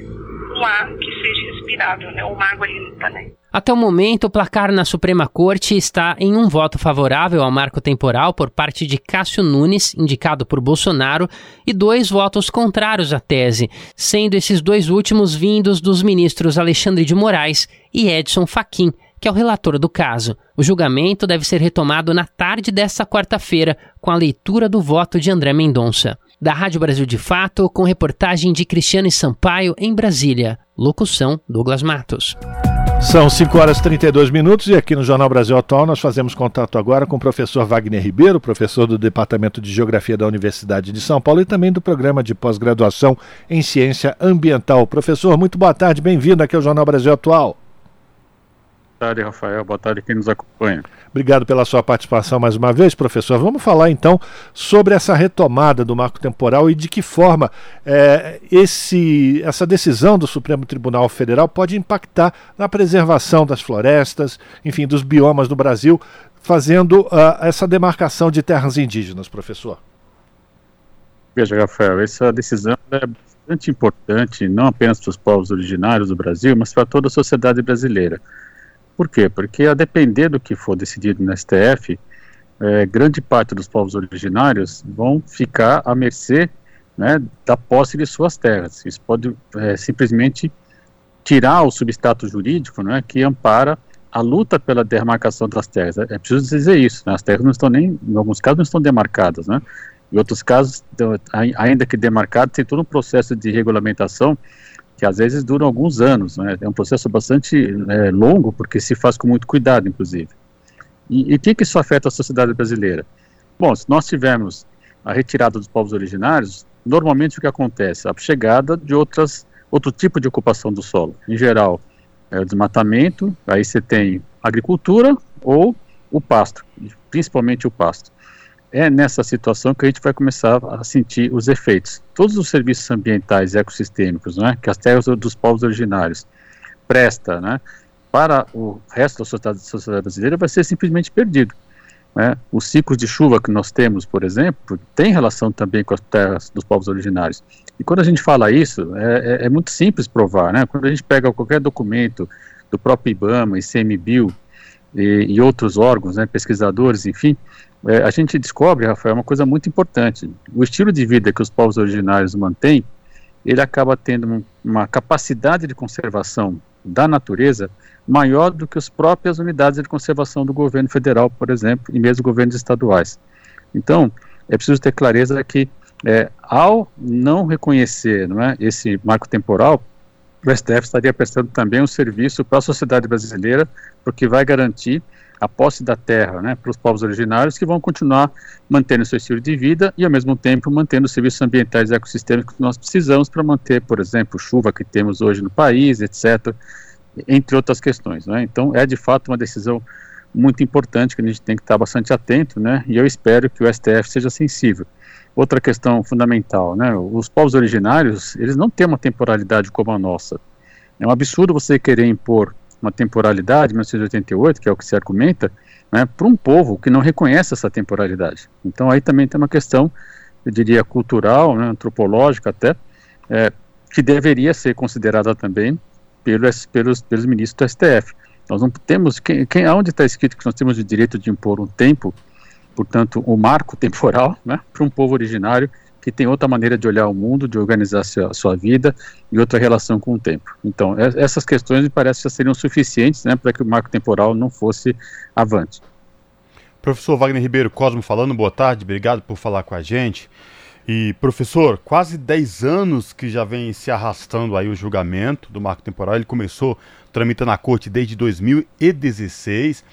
um ar que seja respirável, né? uma água limpa, né? Até o momento, o placar na Suprema Corte está em um voto favorável ao marco temporal por parte de Cássio Nunes, indicado por Bolsonaro, e dois votos contrários à tese, sendo esses dois últimos vindos dos ministros Alexandre de Moraes e Edson Fachin, que é o relator do caso. O julgamento deve ser retomado na tarde desta quarta-feira, com a leitura do voto de André Mendonça. Da Rádio Brasil de Fato, com reportagem de Cristiane Sampaio em Brasília. Locução: Douglas Matos. São 5 horas e 32 minutos e aqui no Jornal Brasil Atual nós fazemos contato agora com o professor Wagner Ribeiro, professor do Departamento de Geografia da Universidade de São Paulo e também do programa de pós-graduação em Ciência Ambiental. Professor, muito boa tarde, bem-vindo aqui ao Jornal Brasil Atual. Boa tarde, Rafael. Boa tarde quem nos acompanha. Obrigado pela sua participação mais uma vez, professor. Vamos falar então sobre essa retomada do marco temporal e de que forma é, esse, essa decisão do Supremo Tribunal Federal pode impactar na preservação das florestas, enfim, dos biomas do Brasil, fazendo uh, essa demarcação de terras indígenas, professor. Veja, Rafael, essa decisão é bastante importante, não apenas para os povos originários do Brasil, mas para toda a sociedade brasileira. Por quê? Porque a depender do que for decidido no STF, é, grande parte dos povos originários vão ficar à mercê né, da posse de suas terras. Isso pode é, simplesmente tirar o substrato jurídico né, que ampara a luta pela demarcação das terras. É preciso dizer isso, né, as terras não estão nem, em alguns casos, não estão demarcadas, né, Em outros casos, ainda que demarcado, tem todo um processo de regulamentação que às vezes dura alguns anos. Né? É um processo bastante é, longo, porque se faz com muito cuidado, inclusive. E o que, que isso afeta a sociedade brasileira? Bom, se nós tivermos a retirada dos povos originários, normalmente o que acontece? A chegada de outras, outro tipo de ocupação do solo. Em geral, é o desmatamento, aí você tem agricultura ou o pasto, principalmente o pasto é nessa situação que a gente vai começar a sentir os efeitos. Todos os serviços ambientais e ecossistêmicos, né, que as terras dos povos originários presta, né, para o resto da sociedade, sociedade brasileira vai ser simplesmente perdido. Né? Os ciclos de chuva que nós temos, por exemplo, tem relação também com as terras dos povos originários. E quando a gente fala isso, é, é, é muito simples provar. Né? Quando a gente pega qualquer documento do próprio IBAMA, ICMBio e, e outros órgãos, né, pesquisadores, enfim, é, a gente descobre, Rafael, uma coisa muito importante. O estilo de vida que os povos originários mantêm, ele acaba tendo uma capacidade de conservação da natureza maior do que as próprias unidades de conservação do governo federal, por exemplo, e mesmo governos estaduais. Então, é preciso ter clareza que, é, ao não reconhecer não é, esse marco temporal, o STF estaria prestando também um serviço para a sociedade brasileira, porque vai garantir a posse da terra né, para os povos originários que vão continuar mantendo seu estilo de vida e, ao mesmo tempo, mantendo os serviços ambientais e ecossistêmicos que nós precisamos para manter, por exemplo, chuva que temos hoje no país, etc., entre outras questões. Né? Então, é de fato uma decisão muito importante que a gente tem que estar bastante atento, né? e eu espero que o STF seja sensível. Outra questão fundamental, né? os povos originários, eles não têm uma temporalidade como a nossa. É um absurdo você querer impor uma temporalidade, 1988, que é o que se argumenta, né, para um povo que não reconhece essa temporalidade. Então aí também tem uma questão, eu diria, cultural, né, antropológica até, é, que deveria ser considerada também pelos, pelos, pelos ministros do STF. Nós não temos, quem, quem, onde está escrito que nós temos o direito de impor um tempo, portanto, o um marco temporal, né, para um povo originário que tem outra maneira de olhar o mundo, de organizar sua, sua vida e outra relação com o tempo. Então, essas questões me parece que seriam suficientes né, para que o marco temporal não fosse avante. Professor Wagner Ribeiro Cosmo falando, boa tarde, obrigado por falar com a gente. E, professor, quase 10 anos que já vem se arrastando aí o julgamento do marco temporal. Ele começou tramitando na corte desde 2016.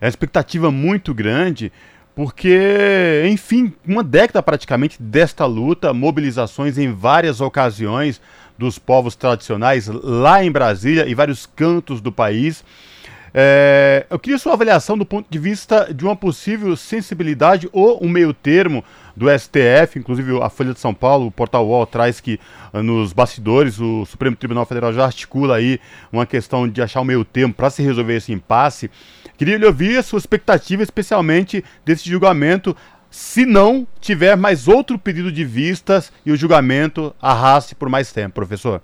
É uma expectativa muito grande porque, enfim, uma década praticamente desta luta, mobilizações em várias ocasiões dos povos tradicionais lá em Brasília e vários cantos do país. É, eu queria sua avaliação do ponto de vista de uma possível sensibilidade ou um meio termo do STF, inclusive a Folha de São Paulo, o Portal UOL traz que ah, nos bastidores o Supremo Tribunal Federal já articula aí uma questão de achar um meio termo para se resolver esse impasse. Queria lhe ouvir a sua expectativa, especialmente desse julgamento, se não tiver mais outro pedido de vistas e o julgamento arraste por mais tempo, professor.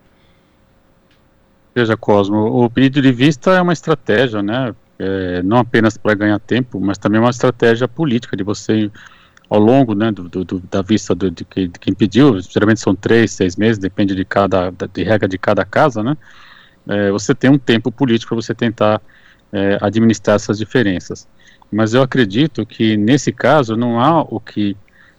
Veja, Cosmo, o pedido de vista é uma estratégia, né? É, não apenas para ganhar tempo, mas também uma estratégia política de você, ao longo né, do, do, da vista do, de, de, quem pediu, geralmente são três, seis meses, depende de cada de regra de cada casa, né? É, você tem um tempo político para você tentar é, administrar essas diferenças. Mas eu acredito que nesse caso não há o que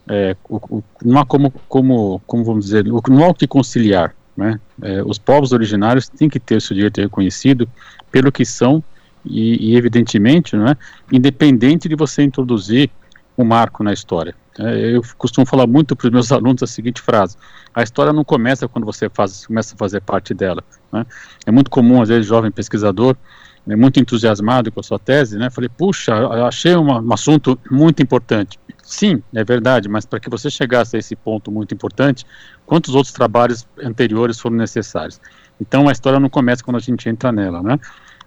é, o, o, não há como, como, como vamos dizer, não há o que conciliar. Né? É, os povos originários têm que ter o seu direito reconhecido pelo que são e, e evidentemente, né, independente de você introduzir um marco na história. É, eu costumo falar muito para os meus <laughs> alunos a seguinte frase: a história não começa quando você faz, começa a fazer parte dela. Né? É muito comum, às vezes, jovem pesquisador né, muito entusiasmado com a sua tese, né? Falei, puxa, achei uma, um assunto muito importante. Sim, é verdade, mas para que você chegasse a esse ponto muito importante, quantos outros trabalhos anteriores foram necessários? Então a história não começa quando a gente entra nela, né?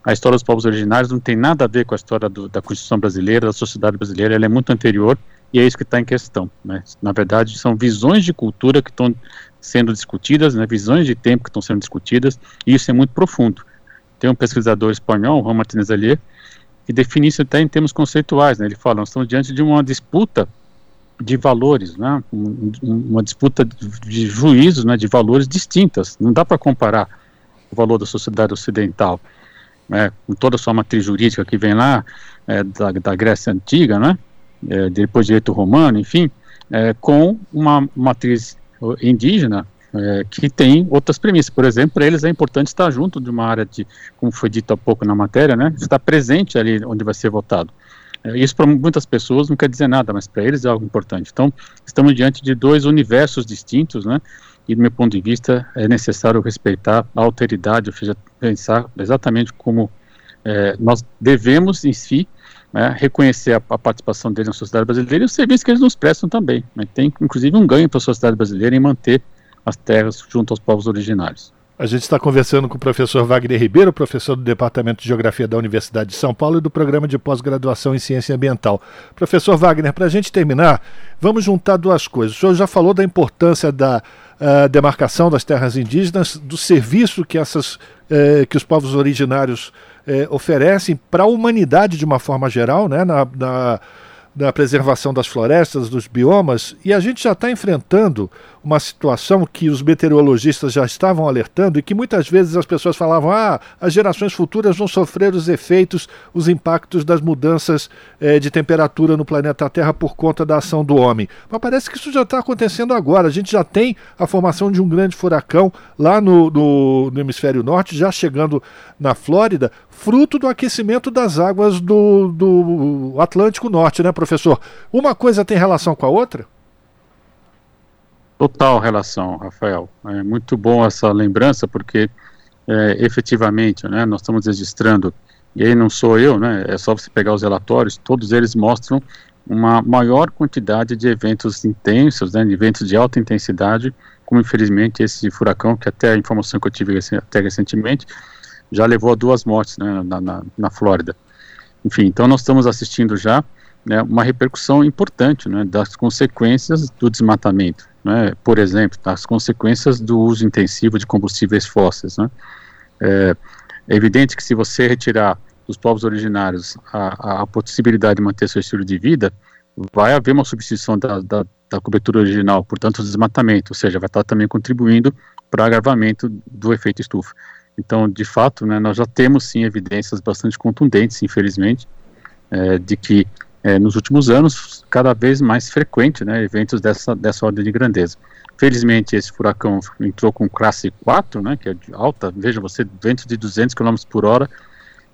A história dos povos originários não tem nada a ver com a história do, da Constituição brasileira, da sociedade brasileira, ela é muito anterior e é isso que está em questão. Né? Na verdade, são visões de cultura que estão sendo discutidas, né? visões de tempo que estão sendo discutidas, e isso é muito profundo. Tem um pesquisador espanhol, Juan Martínez Allier, que define isso até em termos conceituais. Né? Ele fala: nós estamos diante de uma disputa de valores, né? uma disputa de juízos, né? de valores distintas. Não dá para comparar o valor da sociedade ocidental, né? com toda a sua matriz jurídica que vem lá é, da, da, Grécia Antiga, né? É, depois direito romano, enfim, é, com uma matriz indígena é, que tem outras premissas. Por exemplo, para eles é importante estar junto de uma área de, como foi dito há pouco na matéria, né, estar presente ali onde vai ser votado. É, isso para muitas pessoas não quer dizer nada, mas para eles é algo importante. Então, estamos diante de dois universos distintos, né? E do meu ponto de vista é necessário respeitar a alteridade, ou seja, pensar exatamente como é, nós devemos em si né, reconhecer a, a, participação deles na sociedade brasileira e o serviço que eles nos prestam também. Né? Tem inclusive um ganho para a sociedade brasileira em manter as terras junto aos povos originários. A gente está conversando com o professor Wagner Ribeiro, professor do Departamento de Geografia da Universidade de São Paulo e do Programa de Pós-Graduação em Ciência Ambiental. Professor Wagner, para a gente terminar, vamos juntar duas coisas. O senhor já falou da importância da uh, demarcação das terras indígenas, do serviço que, essas, uh, que os povos originários uh, oferecem para a humanidade de uma forma geral, né, na, na da preservação das florestas, dos biomas, e a gente já está enfrentando uma situação que os meteorologistas já estavam alertando e que muitas vezes as pessoas falavam: ah, as gerações futuras vão sofrer os efeitos, os impactos das mudanças eh, de temperatura no planeta Terra por conta da ação do homem. Mas parece que isso já está acontecendo agora. A gente já tem a formação de um grande furacão lá no, no, no hemisfério norte, já chegando na Flórida, fruto do aquecimento das águas do, do Atlântico Norte, né, professor? Uma coisa tem relação com a outra? Total relação, Rafael. É muito bom essa lembrança, porque é, efetivamente, né, nós estamos registrando, e aí não sou eu, né, é só você pegar os relatórios, todos eles mostram uma maior quantidade de eventos intensos, né, de eventos de alta intensidade, como infelizmente esse furacão, que até a informação que eu tive até recentemente, já levou a duas mortes né, na, na, na Flórida. Enfim, então nós estamos assistindo já né, uma repercussão importante né, das consequências do desmatamento né, por exemplo, as consequências do uso intensivo de combustíveis fósseis. Né. É, é evidente que se você retirar dos povos originários a, a, possibilidade de manter seu estilo de vida, vai haver uma substituição da, da, da cobertura original, portanto, o desmatamento, ou seja, vai estar também contribuindo para o agravamento do efeito estufa. Então, de fato, né, nós já temos sim evidências bastante contundentes, infelizmente, é, de que é, nos últimos anos, cada vez mais frequente, né, eventos dessa, dessa ordem de grandeza. Felizmente, esse furacão entrou com classe 4, né, que é alta, veja você, ventos de 200 km por hora,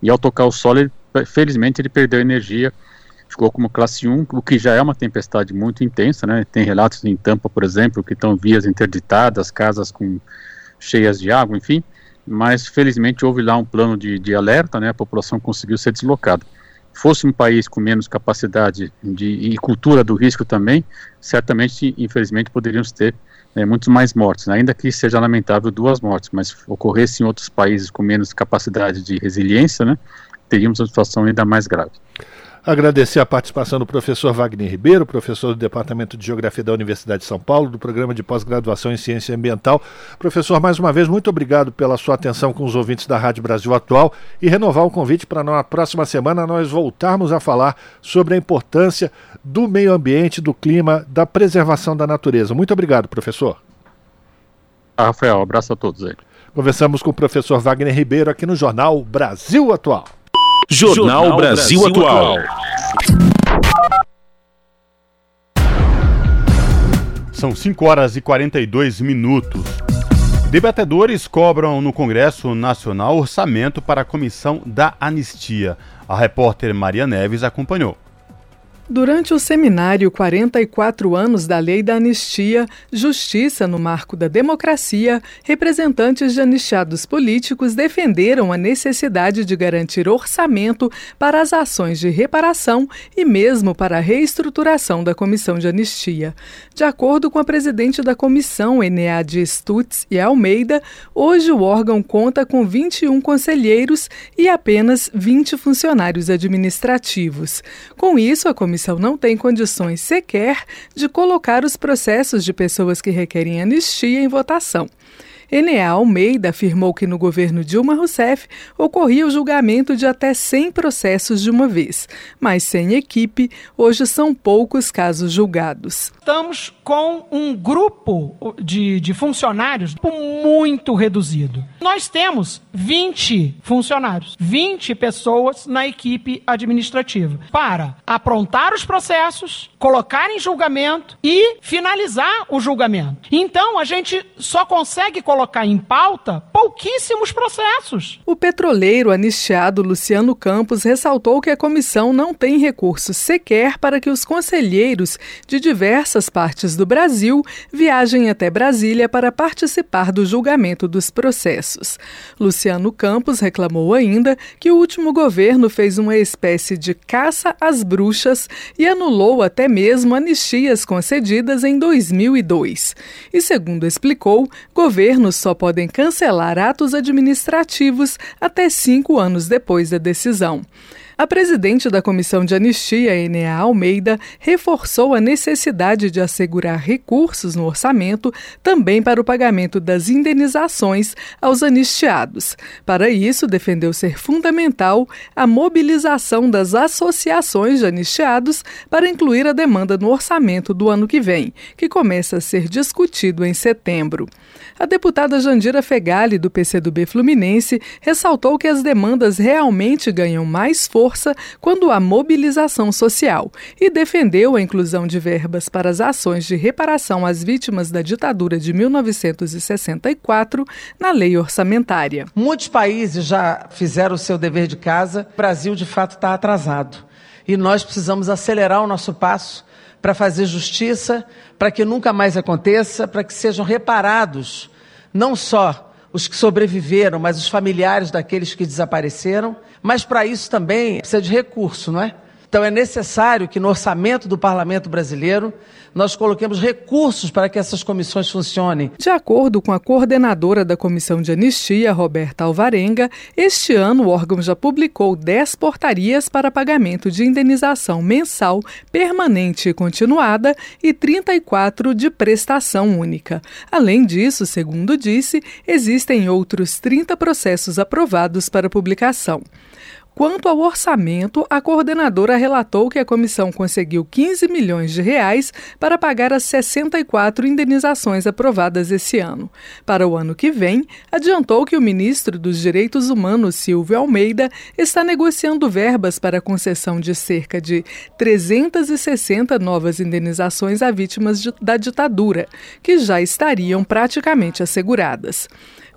e ao tocar o solo, ele, felizmente, ele perdeu energia, ficou como classe 1, o que já é uma tempestade muito intensa, né, tem relatos em Tampa, por exemplo, que estão vias interditadas, casas com cheias de água, enfim, mas felizmente houve lá um plano de, de alerta, né, a população conseguiu ser deslocada. Fosse um país com menos capacidade de, e cultura do risco também, certamente, infelizmente, poderíamos ter é, muitos mais mortes, ainda que seja lamentável duas mortes, mas ocorresse em outros países com menos capacidade de resiliência, né, teríamos uma situação ainda mais grave. Agradecer a participação do professor Wagner Ribeiro, professor do Departamento de Geografia da Universidade de São Paulo, do Programa de Pós-Graduação em Ciência Ambiental. Professor, mais uma vez, muito obrigado pela sua atenção com os ouvintes da Rádio Brasil Atual e renovar o convite para na próxima semana nós voltarmos a falar sobre a importância do meio ambiente, do clima, da preservação da natureza. Muito obrigado, professor. Ah, Rafael, um abraço a todos aí. Conversamos com o professor Wagner Ribeiro aqui no Jornal Brasil Atual. Jornal, Jornal Brasil, Brasil Atual. São 5 horas e 42 minutos. Debatedores cobram no Congresso Nacional orçamento para a Comissão da Anistia. A repórter Maria Neves acompanhou. Durante o seminário 44 anos da Lei da Anistia, Justiça no Marco da Democracia, representantes de anistiados políticos defenderam a necessidade de garantir orçamento para as ações de reparação e mesmo para a reestruturação da Comissão de Anistia. De acordo com a presidente da comissão, Eneade Stutz e Almeida, hoje o órgão conta com 21 conselheiros e apenas 20 funcionários administrativos. Com isso, a comissão comissão não tem condições sequer de colocar os processos de pessoas que requerem anistia em votação. Enea Almeida afirmou que no governo Dilma Rousseff ocorria o julgamento de até 100 processos de uma vez, mas sem equipe, hoje são poucos casos julgados. Estamos com um grupo de, de funcionários muito reduzido. Nós temos 20 funcionários, 20 pessoas na equipe administrativa para aprontar os processos, colocar em julgamento e finalizar o julgamento. Então, a gente só consegue colocar em pauta pouquíssimos processos. O petroleiro anistiado Luciano Campos ressaltou que a comissão não tem recursos sequer para que os conselheiros de diversas partes do Brasil viajem até Brasília para participar do julgamento dos processos. Luciano Campos reclamou ainda que o último governo fez uma espécie de caça às bruxas e anulou até mesmo anistias concedidas em 2002. E, segundo explicou, governos só podem cancelar atos administrativos até cinco anos depois da decisão. A presidente da Comissão de Anistia, Enea Almeida, reforçou a necessidade de assegurar recursos no orçamento também para o pagamento das indenizações aos anistiados. Para isso, defendeu ser fundamental a mobilização das associações de anistiados para incluir a demanda no orçamento do ano que vem, que começa a ser discutido em setembro. A deputada Jandira Fegali, do PCdoB Fluminense, ressaltou que as demandas realmente ganham mais força quando há mobilização social e defendeu a inclusão de verbas para as ações de reparação às vítimas da ditadura de 1964 na lei orçamentária. Muitos países já fizeram o seu dever de casa, o Brasil de fato está atrasado. E nós precisamos acelerar o nosso passo para fazer justiça, para que nunca mais aconteça, para que sejam reparados não só os que sobreviveram, mas os familiares daqueles que desapareceram. Mas para isso também precisa de recurso, não é? Então é necessário que no orçamento do Parlamento brasileiro nós coloquemos recursos para que essas comissões funcionem. De acordo com a coordenadora da Comissão de Anistia, Roberta Alvarenga, este ano o órgão já publicou 10 portarias para pagamento de indenização mensal permanente e continuada e 34 de prestação única. Além disso, segundo disse, existem outros 30 processos aprovados para publicação. Quanto ao orçamento, a coordenadora relatou que a comissão conseguiu 15 milhões de reais para pagar as 64 indenizações aprovadas esse ano. Para o ano que vem, adiantou que o ministro dos Direitos Humanos, Silvio Almeida, está negociando verbas para a concessão de cerca de 360 novas indenizações a vítimas de, da ditadura, que já estariam praticamente asseguradas.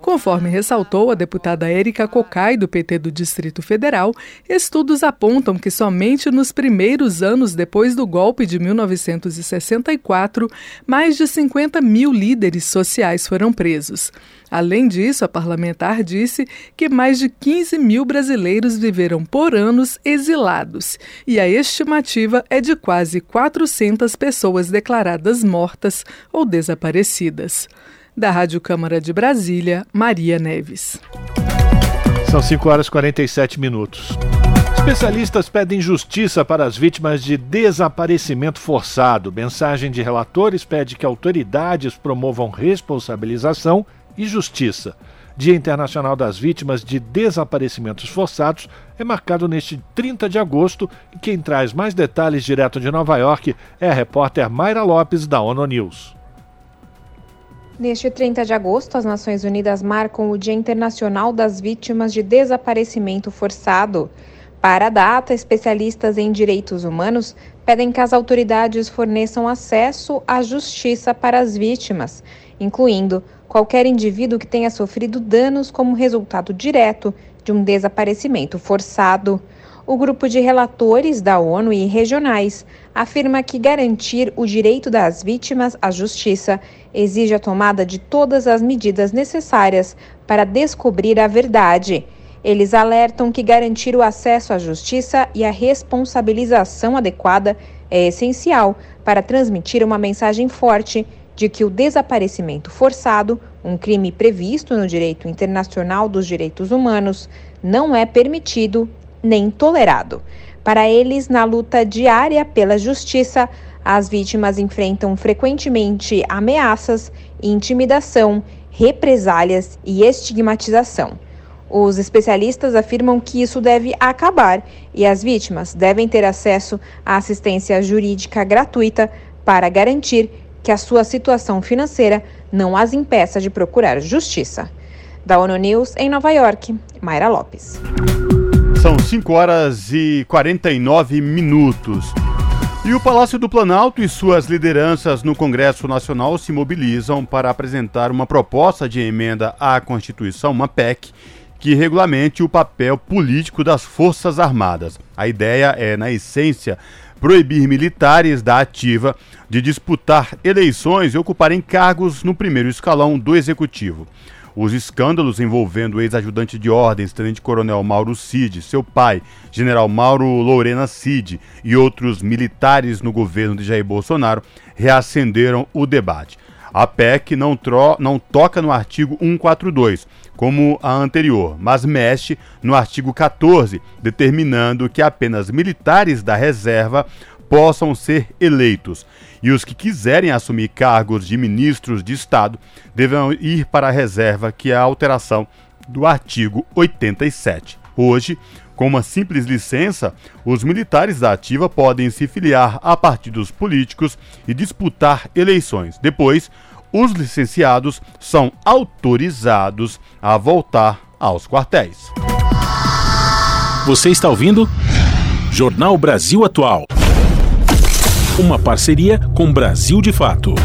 Conforme ressaltou a deputada Érica Cocai, do PT do Distrito Federal, estudos apontam que somente nos primeiros anos depois do golpe de 1964, mais de 50 mil líderes sociais foram presos. Além disso, a parlamentar disse que mais de 15 mil brasileiros viveram por anos exilados e a estimativa é de quase 400 pessoas declaradas mortas ou desaparecidas. Da Rádio Câmara de Brasília, Maria Neves. São 5 horas e 47 minutos. Especialistas pedem justiça para as vítimas de desaparecimento forçado. Mensagem de relatores pede que autoridades promovam responsabilização e justiça. Dia Internacional das Vítimas de Desaparecimentos Forçados é marcado neste 30 de agosto e quem traz mais detalhes direto de Nova York é a repórter Mayra Lopes da ONU News. Neste 30 de agosto, as Nações Unidas marcam o Dia Internacional das Vítimas de Desaparecimento Forçado. Para a data, especialistas em direitos humanos pedem que as autoridades forneçam acesso à justiça para as vítimas, incluindo qualquer indivíduo que tenha sofrido danos como resultado direto de um desaparecimento forçado. O grupo de relatores da ONU e regionais afirma que garantir o direito das vítimas à justiça exige a tomada de todas as medidas necessárias para descobrir a verdade. Eles alertam que garantir o acesso à justiça e a responsabilização adequada é essencial para transmitir uma mensagem forte de que o desaparecimento forçado, um crime previsto no direito internacional dos direitos humanos, não é permitido nem tolerado. Para eles, na luta diária pela justiça, as vítimas enfrentam frequentemente ameaças, intimidação, represálias e estigmatização. Os especialistas afirmam que isso deve acabar e as vítimas devem ter acesso à assistência jurídica gratuita para garantir que a sua situação financeira não as impeça de procurar justiça. Da ONU News em Nova York, Mayra Lopes. São 5 horas e 49 minutos. E o Palácio do Planalto e suas lideranças no Congresso Nacional se mobilizam para apresentar uma proposta de emenda à Constituição, uma PEC, que regulamente o papel político das Forças Armadas. A ideia é, na essência, proibir militares da ativa de disputar eleições e ocuparem cargos no primeiro escalão do executivo. Os escândalos envolvendo o ex-ajudante de ordens, tenente-coronel Mauro Cid, seu pai, general Mauro Lorena Cid e outros militares no governo de Jair Bolsonaro reacenderam o debate. A PEC não, tro não toca no artigo 142, como a anterior, mas mexe no artigo 14, determinando que apenas militares da reserva possam ser eleitos e os que quiserem assumir cargos de ministros de Estado deverão ir para a reserva, que é a alteração do artigo 87. Hoje, com uma simples licença, os militares da ativa podem se filiar a partidos políticos e disputar eleições. Depois, os licenciados são autorizados a voltar aos quartéis. Você está ouvindo? Jornal Brasil Atual. Uma parceria com Brasil de Fato.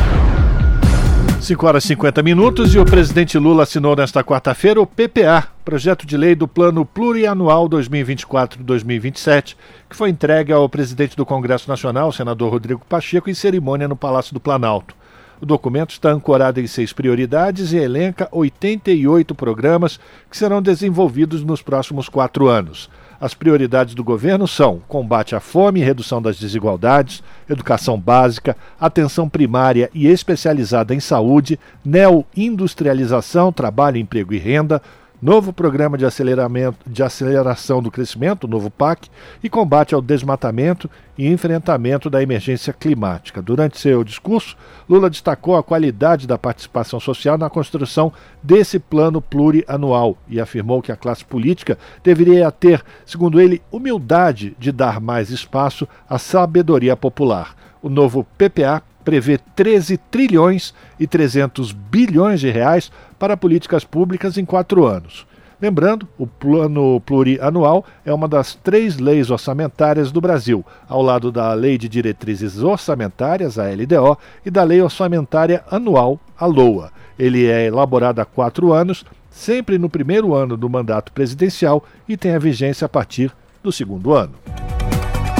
5 horas e 50 minutos e o presidente Lula assinou nesta quarta-feira o PPA, projeto de lei do Plano Plurianual 2024-2027, que foi entregue ao presidente do Congresso Nacional, senador Rodrigo Pacheco, em cerimônia no Palácio do Planalto. O documento está ancorado em seis prioridades e elenca 88 programas que serão desenvolvidos nos próximos quatro anos. As prioridades do governo são combate à fome e redução das desigualdades, educação básica, atenção primária e especializada em saúde, neoindustrialização, trabalho, emprego e renda, novo programa de, aceleramento, de aceleração do crescimento, novo PAC, e combate ao desmatamento e enfrentamento da emergência climática. Durante seu discurso, Lula destacou a qualidade da participação social na construção desse plano plurianual e afirmou que a classe política deveria ter, segundo ele, humildade de dar mais espaço à sabedoria popular. O novo PPA prevê 13 trilhões e 300 bilhões de reais para políticas públicas em quatro anos. Lembrando, o Plano Plurianual é uma das três leis orçamentárias do Brasil, ao lado da Lei de Diretrizes Orçamentárias, a LDO, e da Lei Orçamentária Anual, a LOA. Ele é elaborado há quatro anos, sempre no primeiro ano do mandato presidencial e tem a vigência a partir do segundo ano.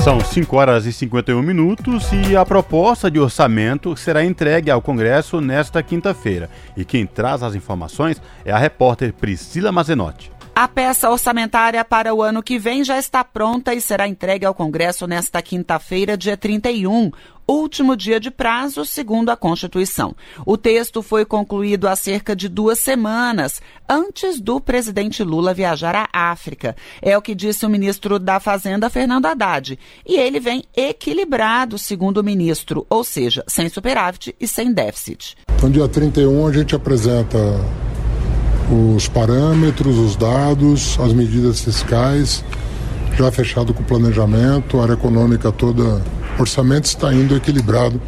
São 5 horas e 51 minutos e a proposta de orçamento será entregue ao Congresso nesta quinta-feira. E quem traz as informações é a repórter Priscila Mazenotti. A peça orçamentária para o ano que vem já está pronta e será entregue ao Congresso nesta quinta-feira, dia 31 último dia de prazo, segundo a Constituição. O texto foi concluído há cerca de duas semanas, antes do presidente Lula viajar à África. É o que disse o ministro da Fazenda, Fernando Haddad. E ele vem equilibrado, segundo o ministro, ou seja, sem superávit e sem déficit. No dia 31, a gente apresenta os parâmetros, os dados, as medidas fiscais, já fechado com o planejamento, a área econômica toda o orçamento está indo equilibrado.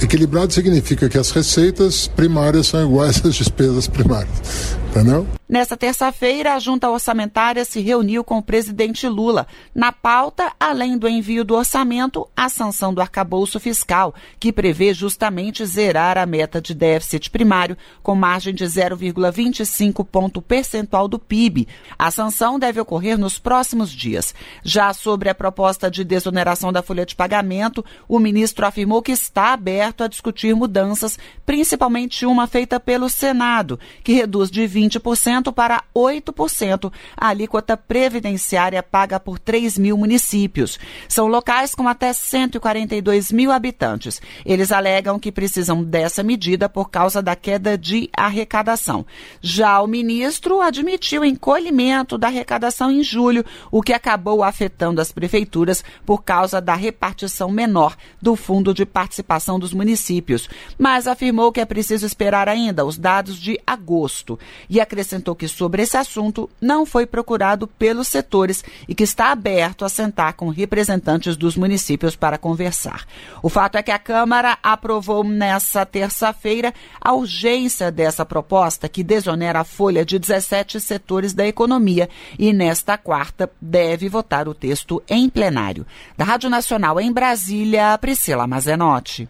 Equilibrado significa que as receitas primárias são iguais às despesas primárias. Entendeu? Nesta terça-feira, a junta orçamentária se reuniu com o presidente Lula. Na pauta, além do envio do orçamento, a sanção do arcabouço fiscal, que prevê justamente zerar a meta de déficit primário com margem de 0,25 ponto percentual do PIB. A sanção deve ocorrer nos próximos dias. Já sobre a proposta de desoneração da folha de pagamento, o ministro afirmou que está aberto a discutir mudanças, principalmente uma feita pelo Senado, que reduz de 20 20% para 8% a alíquota previdenciária paga por 3 mil municípios. São locais com até 142 mil habitantes. Eles alegam que precisam dessa medida por causa da queda de arrecadação. Já o ministro admitiu encolhimento da arrecadação em julho, o que acabou afetando as prefeituras por causa da repartição menor do Fundo de Participação dos Municípios, mas afirmou que é preciso esperar ainda os dados de agosto e acrescentou que sobre esse assunto não foi procurado pelos setores e que está aberto a sentar com representantes dos municípios para conversar. O fato é que a Câmara aprovou nessa terça-feira a urgência dessa proposta que desonera a folha de 17 setores da economia e nesta quarta deve votar o texto em plenário. Da Rádio Nacional em Brasília, Priscila Mazenotti.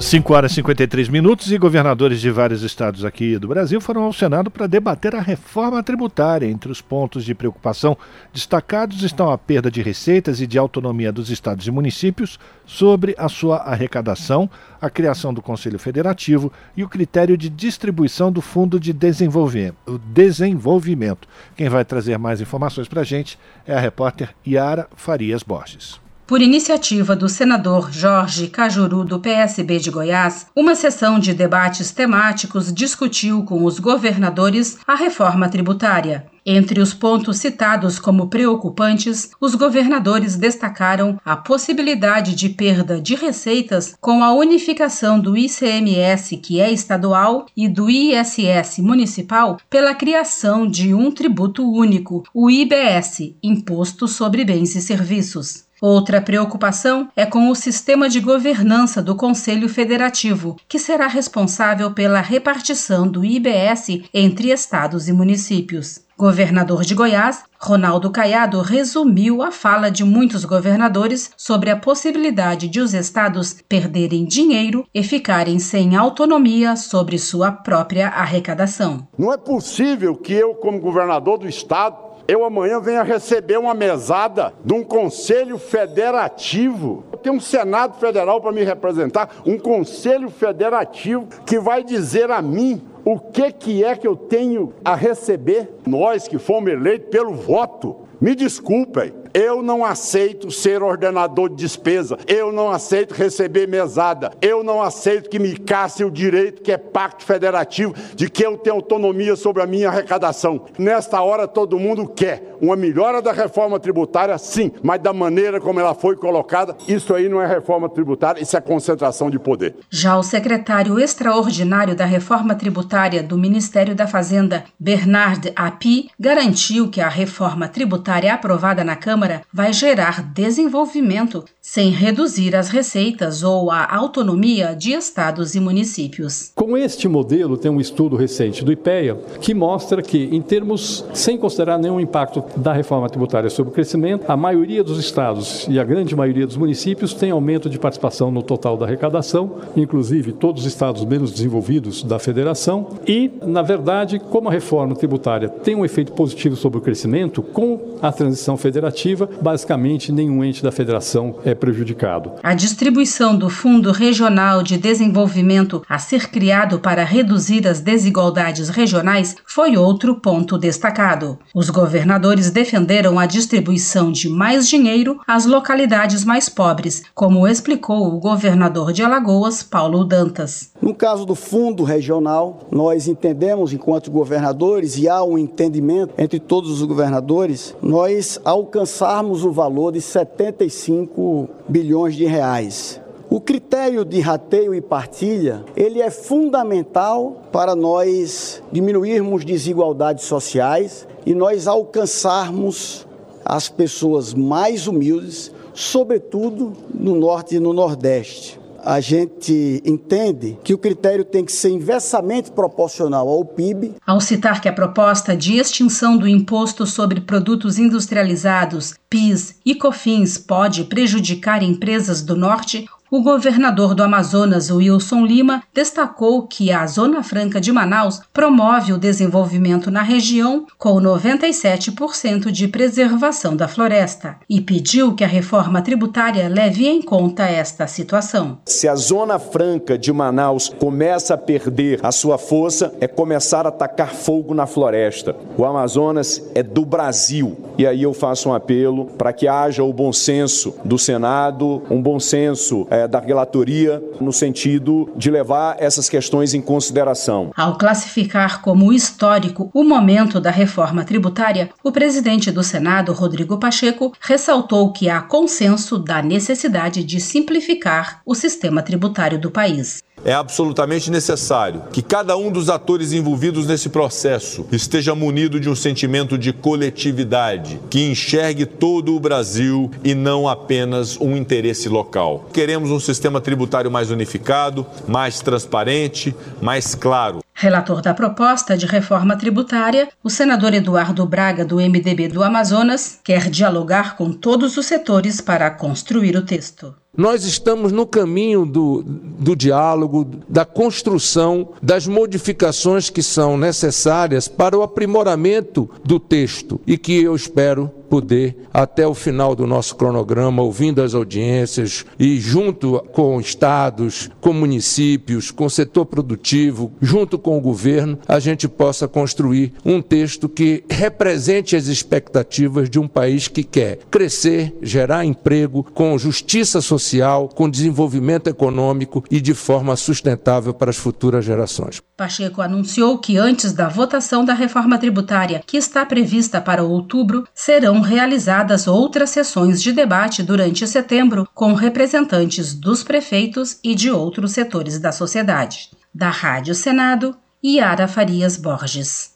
5 horas e 53 minutos e governadores de vários estados aqui do Brasil foram ao Senado para debater a reforma tributária. Entre os pontos de preocupação destacados estão a perda de receitas e de autonomia dos estados e municípios sobre a sua arrecadação, a criação do Conselho Federativo e o critério de distribuição do Fundo de Desenvolvimento. Quem vai trazer mais informações para a gente é a repórter Yara Farias Borges. Por iniciativa do senador Jorge Cajuru, do PSB de Goiás, uma sessão de debates temáticos discutiu com os governadores a reforma tributária. Entre os pontos citados como preocupantes, os governadores destacaram a possibilidade de perda de receitas com a unificação do ICMS, que é estadual, e do ISS municipal pela criação de um tributo único, o IBS Imposto sobre Bens e Serviços. Outra preocupação é com o sistema de governança do Conselho Federativo, que será responsável pela repartição do IBS entre estados e municípios. Governador de Goiás, Ronaldo Caiado resumiu a fala de muitos governadores sobre a possibilidade de os estados perderem dinheiro e ficarem sem autonomia sobre sua própria arrecadação. Não é possível que eu, como governador do estado, eu amanhã venho receber uma mesada de um conselho federativo. Eu tenho um Senado Federal para me representar, um conselho federativo que vai dizer a mim o que, que é que eu tenho a receber. Nós que fomos eleitos pelo voto, me desculpem, eu não aceito ser ordenador de despesa. Eu não aceito receber mesada. Eu não aceito que me casse o direito, que é pacto federativo, de que eu tenho autonomia sobre a minha arrecadação. Nesta hora, todo mundo quer uma melhora da reforma tributária, sim, mas da maneira como ela foi colocada, isso aí não é reforma tributária, isso é concentração de poder. Já o secretário extraordinário da reforma tributária do Ministério da Fazenda, Bernard Api, garantiu que a reforma tributária aprovada na Câmara Câmara vai gerar desenvolvimento sem reduzir as receitas ou a autonomia de estados e municípios. Com este modelo, tem um estudo recente do IPEA que mostra que, em termos, sem considerar nenhum impacto da reforma tributária sobre o crescimento, a maioria dos estados e a grande maioria dos municípios tem aumento de participação no total da arrecadação, inclusive todos os estados menos desenvolvidos da federação. E, na verdade, como a reforma tributária tem um efeito positivo sobre o crescimento, com a transição federativa, basicamente nenhum ente da federação é prejudicado. A distribuição do Fundo Regional de Desenvolvimento a ser criado para reduzir as desigualdades regionais foi outro ponto destacado. Os governadores defenderam a distribuição de mais dinheiro às localidades mais pobres, como explicou o governador de Alagoas, Paulo Dantas. No caso do Fundo Regional, nós entendemos, enquanto governadores, e há um entendimento entre todos os governadores, nós alcançarmos o valor de 75 bilhões de reais. O critério de rateio e partilha, ele é fundamental para nós diminuirmos desigualdades sociais e nós alcançarmos as pessoas mais humildes, sobretudo no norte e no nordeste a gente entende que o critério tem que ser inversamente proporcional ao PIB. Ao citar que a proposta de extinção do imposto sobre produtos industrializados, PIS e COFINS pode prejudicar empresas do norte, o governador do Amazonas, Wilson Lima, destacou que a Zona Franca de Manaus promove o desenvolvimento na região com 97% de preservação da floresta e pediu que a reforma tributária leve em conta esta situação. Se a Zona Franca de Manaus começa a perder a sua força, é começar a atacar fogo na floresta. O Amazonas é do Brasil. E aí eu faço um apelo para que haja o bom senso do Senado, um bom senso é, da relatoria, no sentido de levar essas questões em consideração. Ao classificar como histórico o momento da reforma tributária, o presidente do Senado, Rodrigo Pacheco, ressaltou que há consenso da necessidade de simplificar o sistema tributário do país. É absolutamente necessário que cada um dos atores envolvidos nesse processo esteja munido de um sentimento de coletividade, que enxergue todo o Brasil e não apenas um interesse local. Queremos um sistema tributário mais unificado, mais transparente, mais claro. Relator da proposta de reforma tributária, o senador Eduardo Braga, do MDB do Amazonas, quer dialogar com todos os setores para construir o texto. Nós estamos no caminho do, do diálogo, da construção das modificações que são necessárias para o aprimoramento do texto e que eu espero poder, até o final do nosso cronograma, ouvindo as audiências e junto com estados, com municípios, com setor produtivo, junto com o governo, a gente possa construir um texto que represente as expectativas de um país que quer crescer, gerar emprego, com justiça social, com desenvolvimento econômico e de forma sustentável para as futuras gerações. Pacheco anunciou que antes da votação da reforma tributária, que está prevista para outubro, serão realizadas outras sessões de debate durante setembro com representantes dos prefeitos e de outros setores da sociedade. Da Rádio Senado, Yara Farias Borges.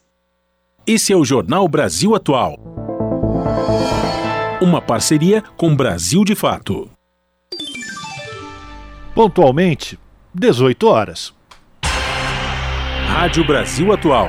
Esse é o Jornal Brasil Atual. Uma parceria com Brasil de Fato. Pontualmente, 18 horas. Rádio Brasil Atual.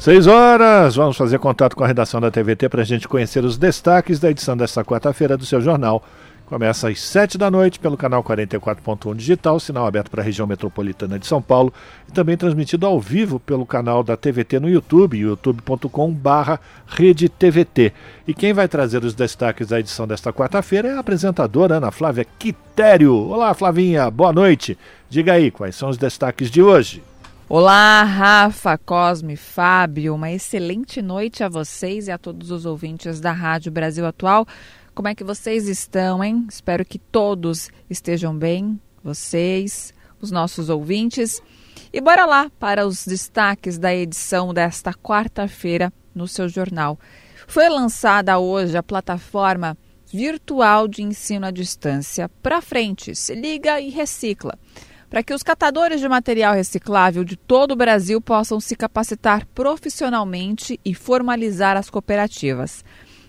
Seis horas, vamos fazer contato com a redação da TVT para a gente conhecer os destaques da edição desta quarta-feira do seu jornal. Começa às sete da noite pelo canal 44.1 digital, sinal aberto para a região metropolitana de São Paulo e também transmitido ao vivo pelo canal da TVT no YouTube, youtube.com/barra TVT. E quem vai trazer os destaques da edição desta quarta-feira é a apresentadora Ana Flávia Quitério. Olá, Flavinha, boa noite. Diga aí, quais são os destaques de hoje? Olá, Rafa, Cosme, Fábio, uma excelente noite a vocês e a todos os ouvintes da Rádio Brasil Atual. Como é que vocês estão, hein? Espero que todos estejam bem, vocês, os nossos ouvintes. E bora lá para os destaques da edição desta quarta-feira no seu jornal. Foi lançada hoje a plataforma virtual de ensino à distância. Para frente, se liga e recicla para que os catadores de material reciclável de todo o Brasil possam se capacitar profissionalmente e formalizar as cooperativas.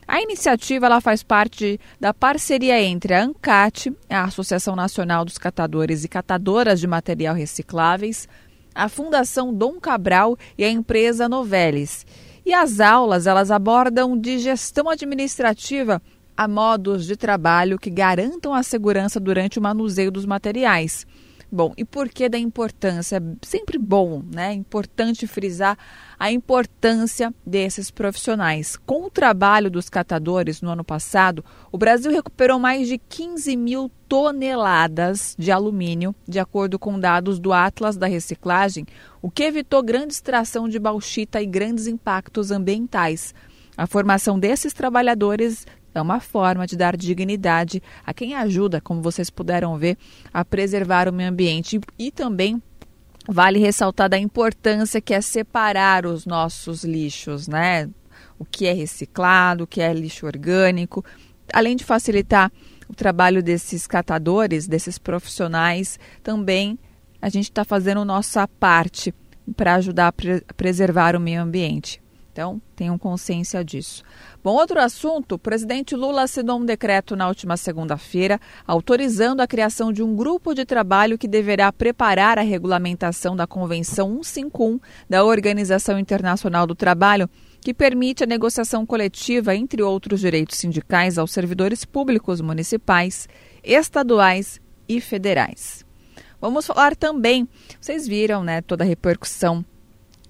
A iniciativa ela faz parte da parceria entre a ANCAT, a Associação Nacional dos Catadores e Catadoras de Material Recicláveis, a Fundação Dom Cabral e a empresa Novelis. E as aulas elas abordam de gestão administrativa a modos de trabalho que garantam a segurança durante o manuseio dos materiais. Bom, e por que da importância? É sempre bom, né? Importante frisar a importância desses profissionais. Com o trabalho dos catadores no ano passado, o Brasil recuperou mais de 15 mil toneladas de alumínio, de acordo com dados do Atlas da Reciclagem, o que evitou grande extração de bauxita e grandes impactos ambientais. A formação desses trabalhadores é uma forma de dar dignidade a quem ajuda, como vocês puderam ver, a preservar o meio ambiente e também vale ressaltar da importância que é separar os nossos lixos, né? O que é reciclado, o que é lixo orgânico, além de facilitar o trabalho desses catadores, desses profissionais, também a gente está fazendo nossa parte para ajudar a pre preservar o meio ambiente. Então, tenham consciência disso. Bom, outro assunto: o presidente Lula assinou um decreto na última segunda-feira autorizando a criação de um grupo de trabalho que deverá preparar a regulamentação da Convenção 151 da Organização Internacional do Trabalho, que permite a negociação coletiva, entre outros direitos sindicais, aos servidores públicos municipais, estaduais e federais. Vamos falar também, vocês viram, né, toda a repercussão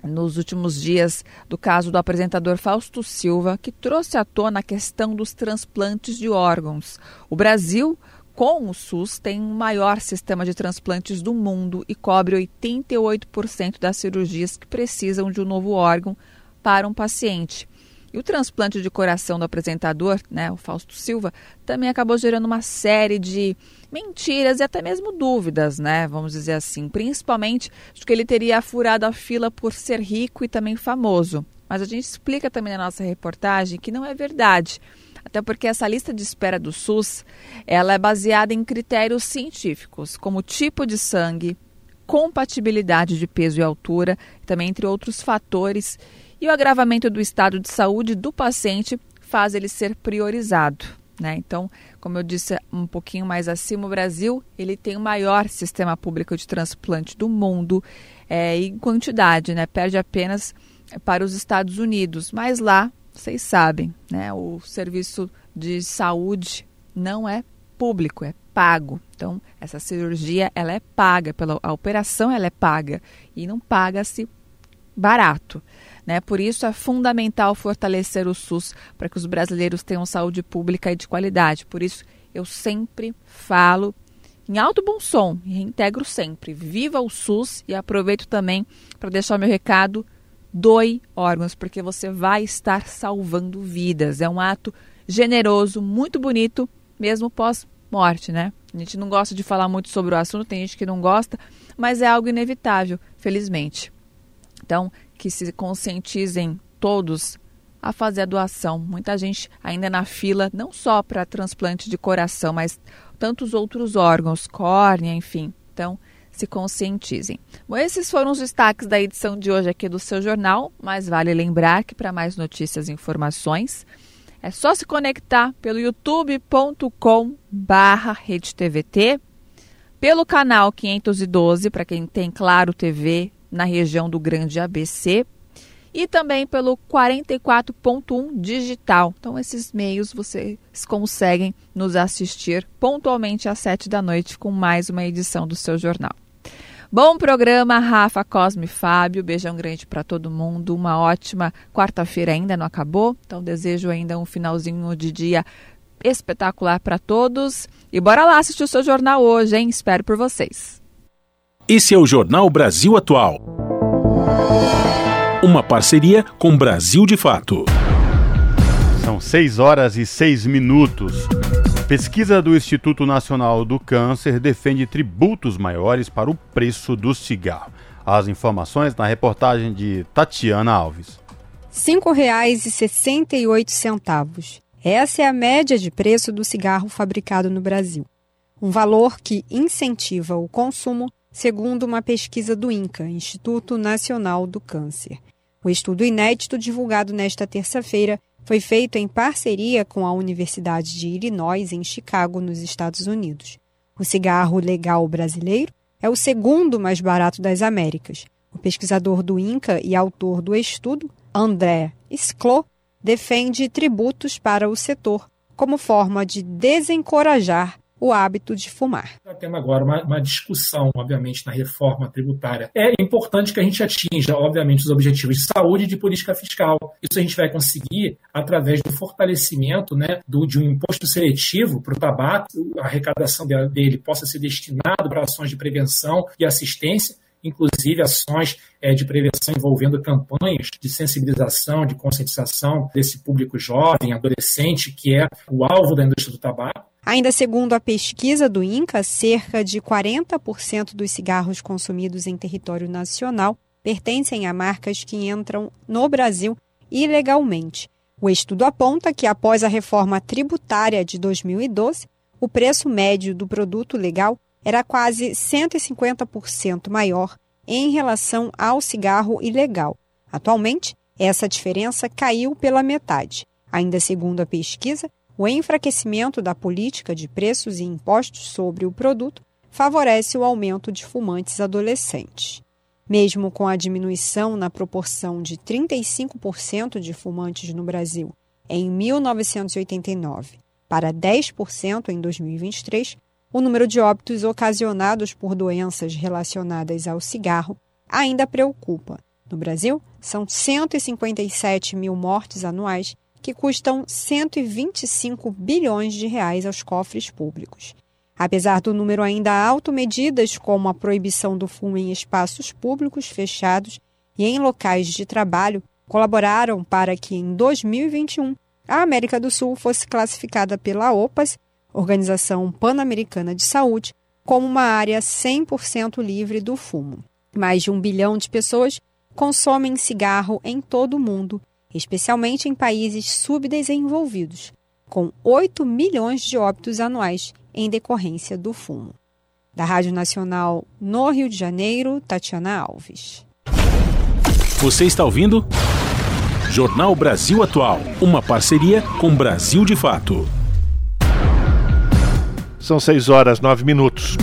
nos últimos dias do caso do apresentador Fausto Silva, que trouxe à tona a questão dos transplantes de órgãos. O Brasil, com o SUS, tem o maior sistema de transplantes do mundo e cobre 88% das cirurgias que precisam de um novo órgão para um paciente. E o transplante de coração do apresentador, né, o Fausto Silva, também acabou gerando uma série de mentiras e até mesmo dúvidas, né? Vamos dizer assim. Principalmente de que ele teria furado a fila por ser rico e também famoso. Mas a gente explica também na nossa reportagem que não é verdade. Até porque essa lista de espera do SUS, ela é baseada em critérios científicos, como tipo de sangue, compatibilidade de peso e altura, também entre outros fatores e o agravamento do estado de saúde do paciente faz ele ser priorizado. Né? Então, como eu disse um pouquinho mais acima, o Brasil ele tem o maior sistema público de transplante do mundo é, em quantidade, né? perde apenas para os Estados Unidos. Mas lá, vocês sabem, né? o serviço de saúde não é público, é pago. Então, essa cirurgia ela é paga, pela, a operação ela é paga e não paga-se barato. Né? Por isso é fundamental fortalecer o SUS para que os brasileiros tenham saúde pública e de qualidade. Por isso eu sempre falo em alto bom som e reintegro sempre. Viva o SUS e aproveito também para deixar meu recado: doe órgãos, porque você vai estar salvando vidas. É um ato generoso, muito bonito, mesmo pós-morte, né? A gente não gosta de falar muito sobre o assunto, tem gente que não gosta, mas é algo inevitável, felizmente. Então, que se conscientizem todos a fazer a doação. Muita gente ainda na fila, não só para transplante de coração, mas tantos outros órgãos, córnea, enfim. Então, se conscientizem. Bom, esses foram os destaques da edição de hoje aqui do seu jornal, mas vale lembrar que para mais notícias e informações é só se conectar pelo youtube.com barra pelo canal 512 para quem tem Claro TV na região do Grande ABC e também pelo 44.1 digital. Então, esses meios vocês conseguem nos assistir pontualmente às 7 da noite com mais uma edição do seu jornal. Bom programa, Rafa, Cosme Fábio. Beijão grande para todo mundo. Uma ótima quarta-feira ainda não acabou, então desejo ainda um finalzinho de dia espetacular para todos. E bora lá assistir o seu jornal hoje, hein? Espero por vocês. Esse é o Jornal Brasil Atual. Uma parceria com Brasil de Fato. São 6 horas e 6 minutos. Pesquisa do Instituto Nacional do Câncer defende tributos maiores para o preço do cigarro. As informações na reportagem de Tatiana Alves. R$ 5,68. Essa é a média de preço do cigarro fabricado no Brasil. Um valor que incentiva o consumo segundo uma pesquisa do INCA, Instituto Nacional do Câncer. O estudo inédito divulgado nesta terça-feira foi feito em parceria com a Universidade de Illinois, em Chicago, nos Estados Unidos. O cigarro legal brasileiro é o segundo mais barato das Américas. O pesquisador do INCA e autor do estudo, André Sclo, defende tributos para o setor como forma de desencorajar o hábito de fumar. Está tendo agora uma, uma, discussão, obviamente, na reforma tributária. É importante que a gente atinja, obviamente, os objetivos de saúde e de política fiscal. Isso a gente vai conseguir através do fortalecimento né, do, de um imposto seletivo para o tabaco, a arrecadação dele possa ser destinada para ações de prevenção e assistência inclusive ações é, de prevenção envolvendo campanhas de sensibilização, de conscientização desse público jovem, adolescente, que é o alvo da indústria do tabaco. Ainda segundo a pesquisa do INCA, cerca de 40% dos cigarros consumidos em território nacional pertencem a marcas que entram no Brasil ilegalmente. O estudo aponta que, após a reforma tributária de 2012, o preço médio do produto legal era quase 150% maior em relação ao cigarro ilegal. Atualmente, essa diferença caiu pela metade. Ainda segundo a pesquisa, o enfraquecimento da política de preços e impostos sobre o produto favorece o aumento de fumantes adolescentes. Mesmo com a diminuição na proporção de 35% de fumantes no Brasil em 1989 para 10% em 2023, o número de óbitos ocasionados por doenças relacionadas ao cigarro ainda preocupa. No Brasil, são 157 mil mortes anuais que custam 125 bilhões de reais aos cofres públicos. Apesar do número ainda alto, medidas como a proibição do fumo em espaços públicos fechados e em locais de trabalho colaboraram para que em 2021 a América do Sul fosse classificada pela OPAS Organização Pan-Americana de Saúde, como uma área 100% livre do fumo. Mais de um bilhão de pessoas consomem cigarro em todo o mundo, especialmente em países subdesenvolvidos, com 8 milhões de óbitos anuais em decorrência do fumo. Da Rádio Nacional no Rio de Janeiro, Tatiana Alves. Você está ouvindo? Jornal Brasil Atual, uma parceria com Brasil de Fato. São 6 horas 9 minutos.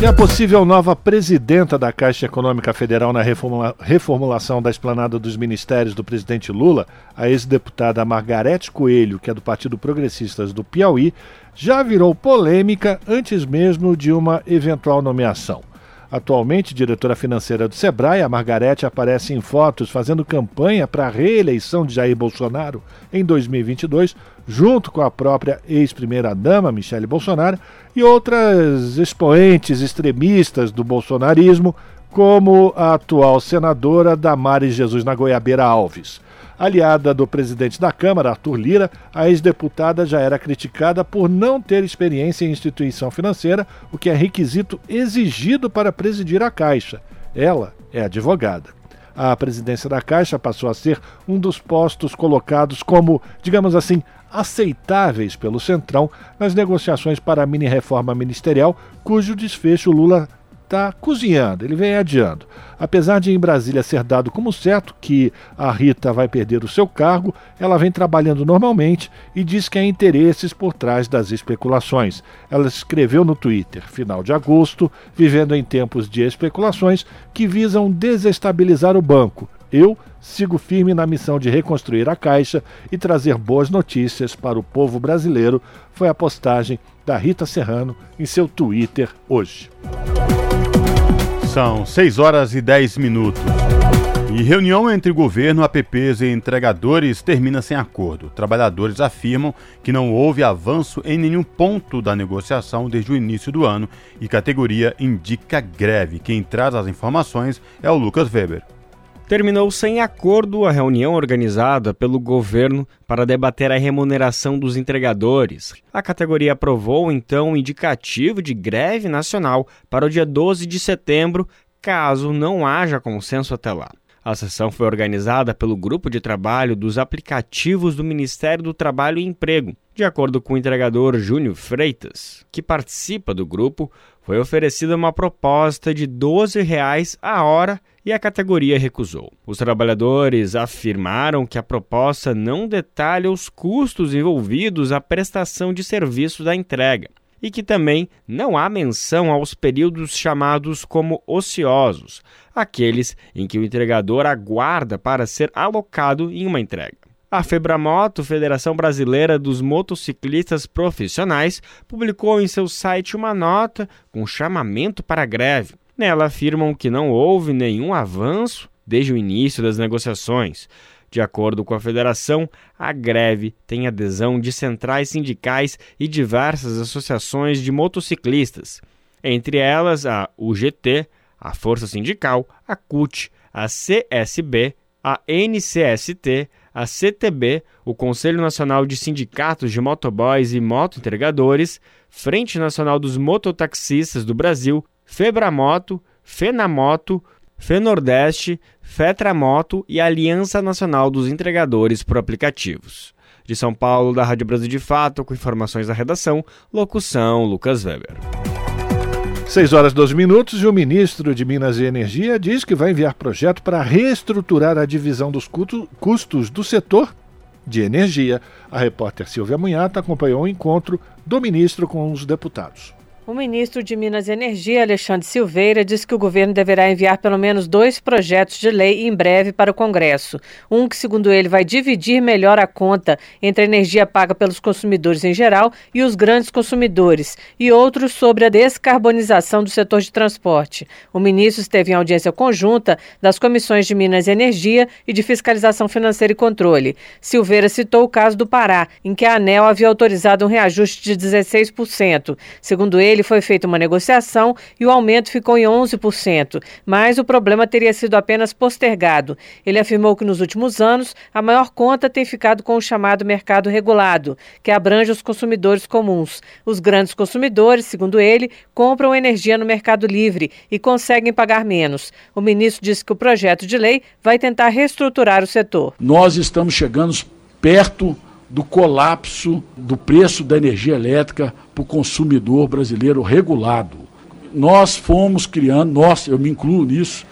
E a possível nova presidenta da Caixa Econômica Federal na reformula reformulação da esplanada dos ministérios do presidente Lula, a ex-deputada Margarete Coelho, que é do Partido Progressistas do Piauí, já virou polêmica antes mesmo de uma eventual nomeação. Atualmente diretora financeira do Sebrae, a Margarete aparece em fotos fazendo campanha para a reeleição de Jair Bolsonaro em 2022, junto com a própria ex-primeira-dama Michele Bolsonaro e outras expoentes extremistas do bolsonarismo, como a atual senadora Damares Jesus na Goiabeira Alves. Aliada do presidente da Câmara, Arthur Lira, a ex-deputada já era criticada por não ter experiência em instituição financeira, o que é requisito exigido para presidir a Caixa. Ela é advogada. A presidência da Caixa passou a ser um dos postos colocados como, digamos assim, aceitáveis pelo Centrão nas negociações para a mini-reforma ministerial, cujo desfecho Lula está cozinhando, ele vem adiando. Apesar de em Brasília ser dado como certo que a Rita vai perder o seu cargo, ela vem trabalhando normalmente e diz que há interesses por trás das especulações. Ela escreveu no Twitter, final de agosto, vivendo em tempos de especulações que visam desestabilizar o banco. Eu sigo firme na missão de reconstruir a Caixa e trazer boas notícias para o povo brasileiro, foi a postagem da Rita Serrano em seu Twitter hoje. São 6 horas e 10 minutos. E reunião entre governo, APPs e entregadores termina sem acordo. Trabalhadores afirmam que não houve avanço em nenhum ponto da negociação desde o início do ano e categoria indica greve. Quem traz as informações é o Lucas Weber terminou sem acordo a reunião organizada pelo governo para debater a remuneração dos entregadores. A categoria aprovou então um indicativo de greve nacional para o dia 12 de setembro, caso não haja consenso até lá. A sessão foi organizada pelo Grupo de Trabalho dos Aplicativos do Ministério do Trabalho e Emprego. De acordo com o entregador Júnior Freitas, que participa do grupo, foi oferecida uma proposta de 12 reais a hora e a categoria recusou. Os trabalhadores afirmaram que a proposta não detalha os custos envolvidos à prestação de serviço da entrega e que também não há menção aos períodos chamados como ociosos, aqueles em que o entregador aguarda para ser alocado em uma entrega. A Febramoto, Federação Brasileira dos Motociclistas Profissionais, publicou em seu site uma nota com chamamento para greve. Nela afirmam que não houve nenhum avanço desde o início das negociações. De acordo com a federação, a greve tem adesão de centrais sindicais e diversas associações de motociclistas, entre elas a UGT, a Força Sindical, a CUT, a CSB, a NCST, a CTB, o Conselho Nacional de Sindicatos de Motoboys e Motoentregadores, Frente Nacional dos Mototaxistas do Brasil, Febramoto, Fenamoto, Fenordeste, Fetramoto e Aliança Nacional dos Entregadores por Aplicativos. De São Paulo, da Rádio Brasil de Fato, com informações da redação, locução Lucas Weber. 6 horas 12 minutos e o ministro de Minas e Energia diz que vai enviar projeto para reestruturar a divisão dos custos do setor de energia. A repórter Silvia Munhata acompanhou o encontro do ministro com os deputados. O ministro de Minas e Energia, Alexandre Silveira, disse que o governo deverá enviar pelo menos dois projetos de lei em breve para o Congresso. Um que, segundo ele, vai dividir melhor a conta entre a energia paga pelos consumidores em geral e os grandes consumidores, e outro sobre a descarbonização do setor de transporte. O ministro esteve em audiência conjunta das comissões de Minas e Energia e de Fiscalização Financeira e Controle. Silveira citou o caso do Pará, em que a ANEL havia autorizado um reajuste de 16%. Segundo ele, ele foi feita uma negociação e o aumento ficou em 11%, mas o problema teria sido apenas postergado. Ele afirmou que nos últimos anos a maior conta tem ficado com o chamado mercado regulado, que abrange os consumidores comuns. Os grandes consumidores, segundo ele, compram energia no mercado livre e conseguem pagar menos. O ministro disse que o projeto de lei vai tentar reestruturar o setor. Nós estamos chegando perto do colapso do preço da energia elétrica para o consumidor brasileiro regulado. Nós fomos criando, nós, eu me incluo nisso,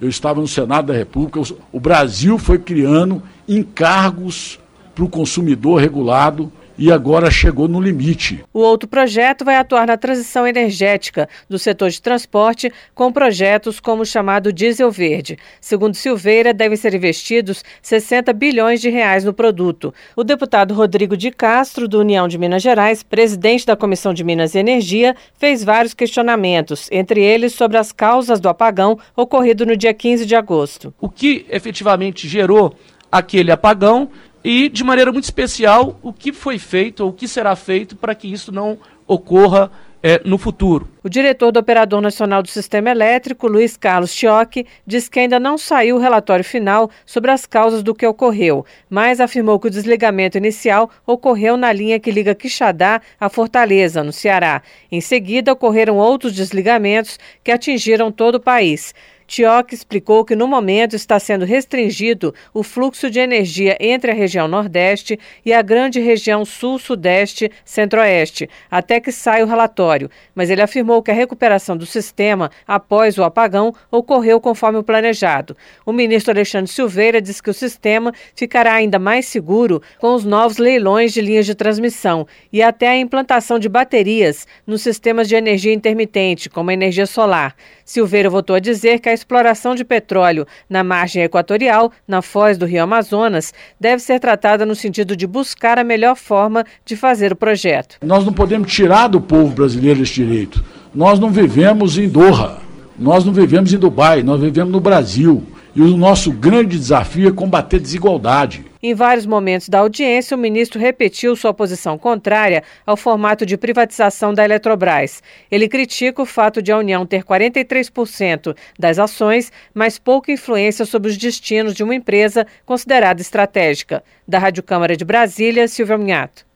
eu estava no Senado da República, o Brasil foi criando encargos para o consumidor regulado e agora chegou no limite. O outro projeto vai atuar na transição energética do setor de transporte com projetos como o chamado Diesel Verde. Segundo Silveira, devem ser investidos 60 bilhões de reais no produto. O deputado Rodrigo de Castro, do União de Minas Gerais, presidente da Comissão de Minas e Energia, fez vários questionamentos, entre eles sobre as causas do apagão ocorrido no dia 15 de agosto. O que efetivamente gerou aquele apagão e, de maneira muito especial, o que foi feito ou o que será feito para que isso não ocorra é, no futuro. O diretor do Operador Nacional do Sistema Elétrico, Luiz Carlos Chiocchi, diz que ainda não saiu o relatório final sobre as causas do que ocorreu, mas afirmou que o desligamento inicial ocorreu na linha que liga Quixadá a Fortaleza, no Ceará. Em seguida, ocorreram outros desligamentos que atingiram todo o país. Tioc explicou que no momento está sendo restringido o fluxo de energia entre a região Nordeste e a grande região Sul-Sudeste, Centro-Oeste, até que saia o relatório. Mas ele afirmou que a recuperação do sistema após o apagão ocorreu conforme o planejado. O ministro Alexandre Silveira disse que o sistema ficará ainda mais seguro com os novos leilões de linhas de transmissão e até a implantação de baterias nos sistemas de energia intermitente, como a energia solar. Silveira voltou a dizer que a exploração de petróleo na margem equatorial, na foz do Rio Amazonas, deve ser tratada no sentido de buscar a melhor forma de fazer o projeto. Nós não podemos tirar do povo brasileiro esse direito. Nós não vivemos em Doha, nós não vivemos em Dubai, nós vivemos no Brasil. E o nosso grande desafio é combater a desigualdade. Em vários momentos da audiência, o ministro repetiu sua posição contrária ao formato de privatização da Eletrobras. Ele critica o fato de a União ter 43% das ações, mas pouca influência sobre os destinos de uma empresa considerada estratégica. Da Rádio Câmara de Brasília, Silvia Minhato.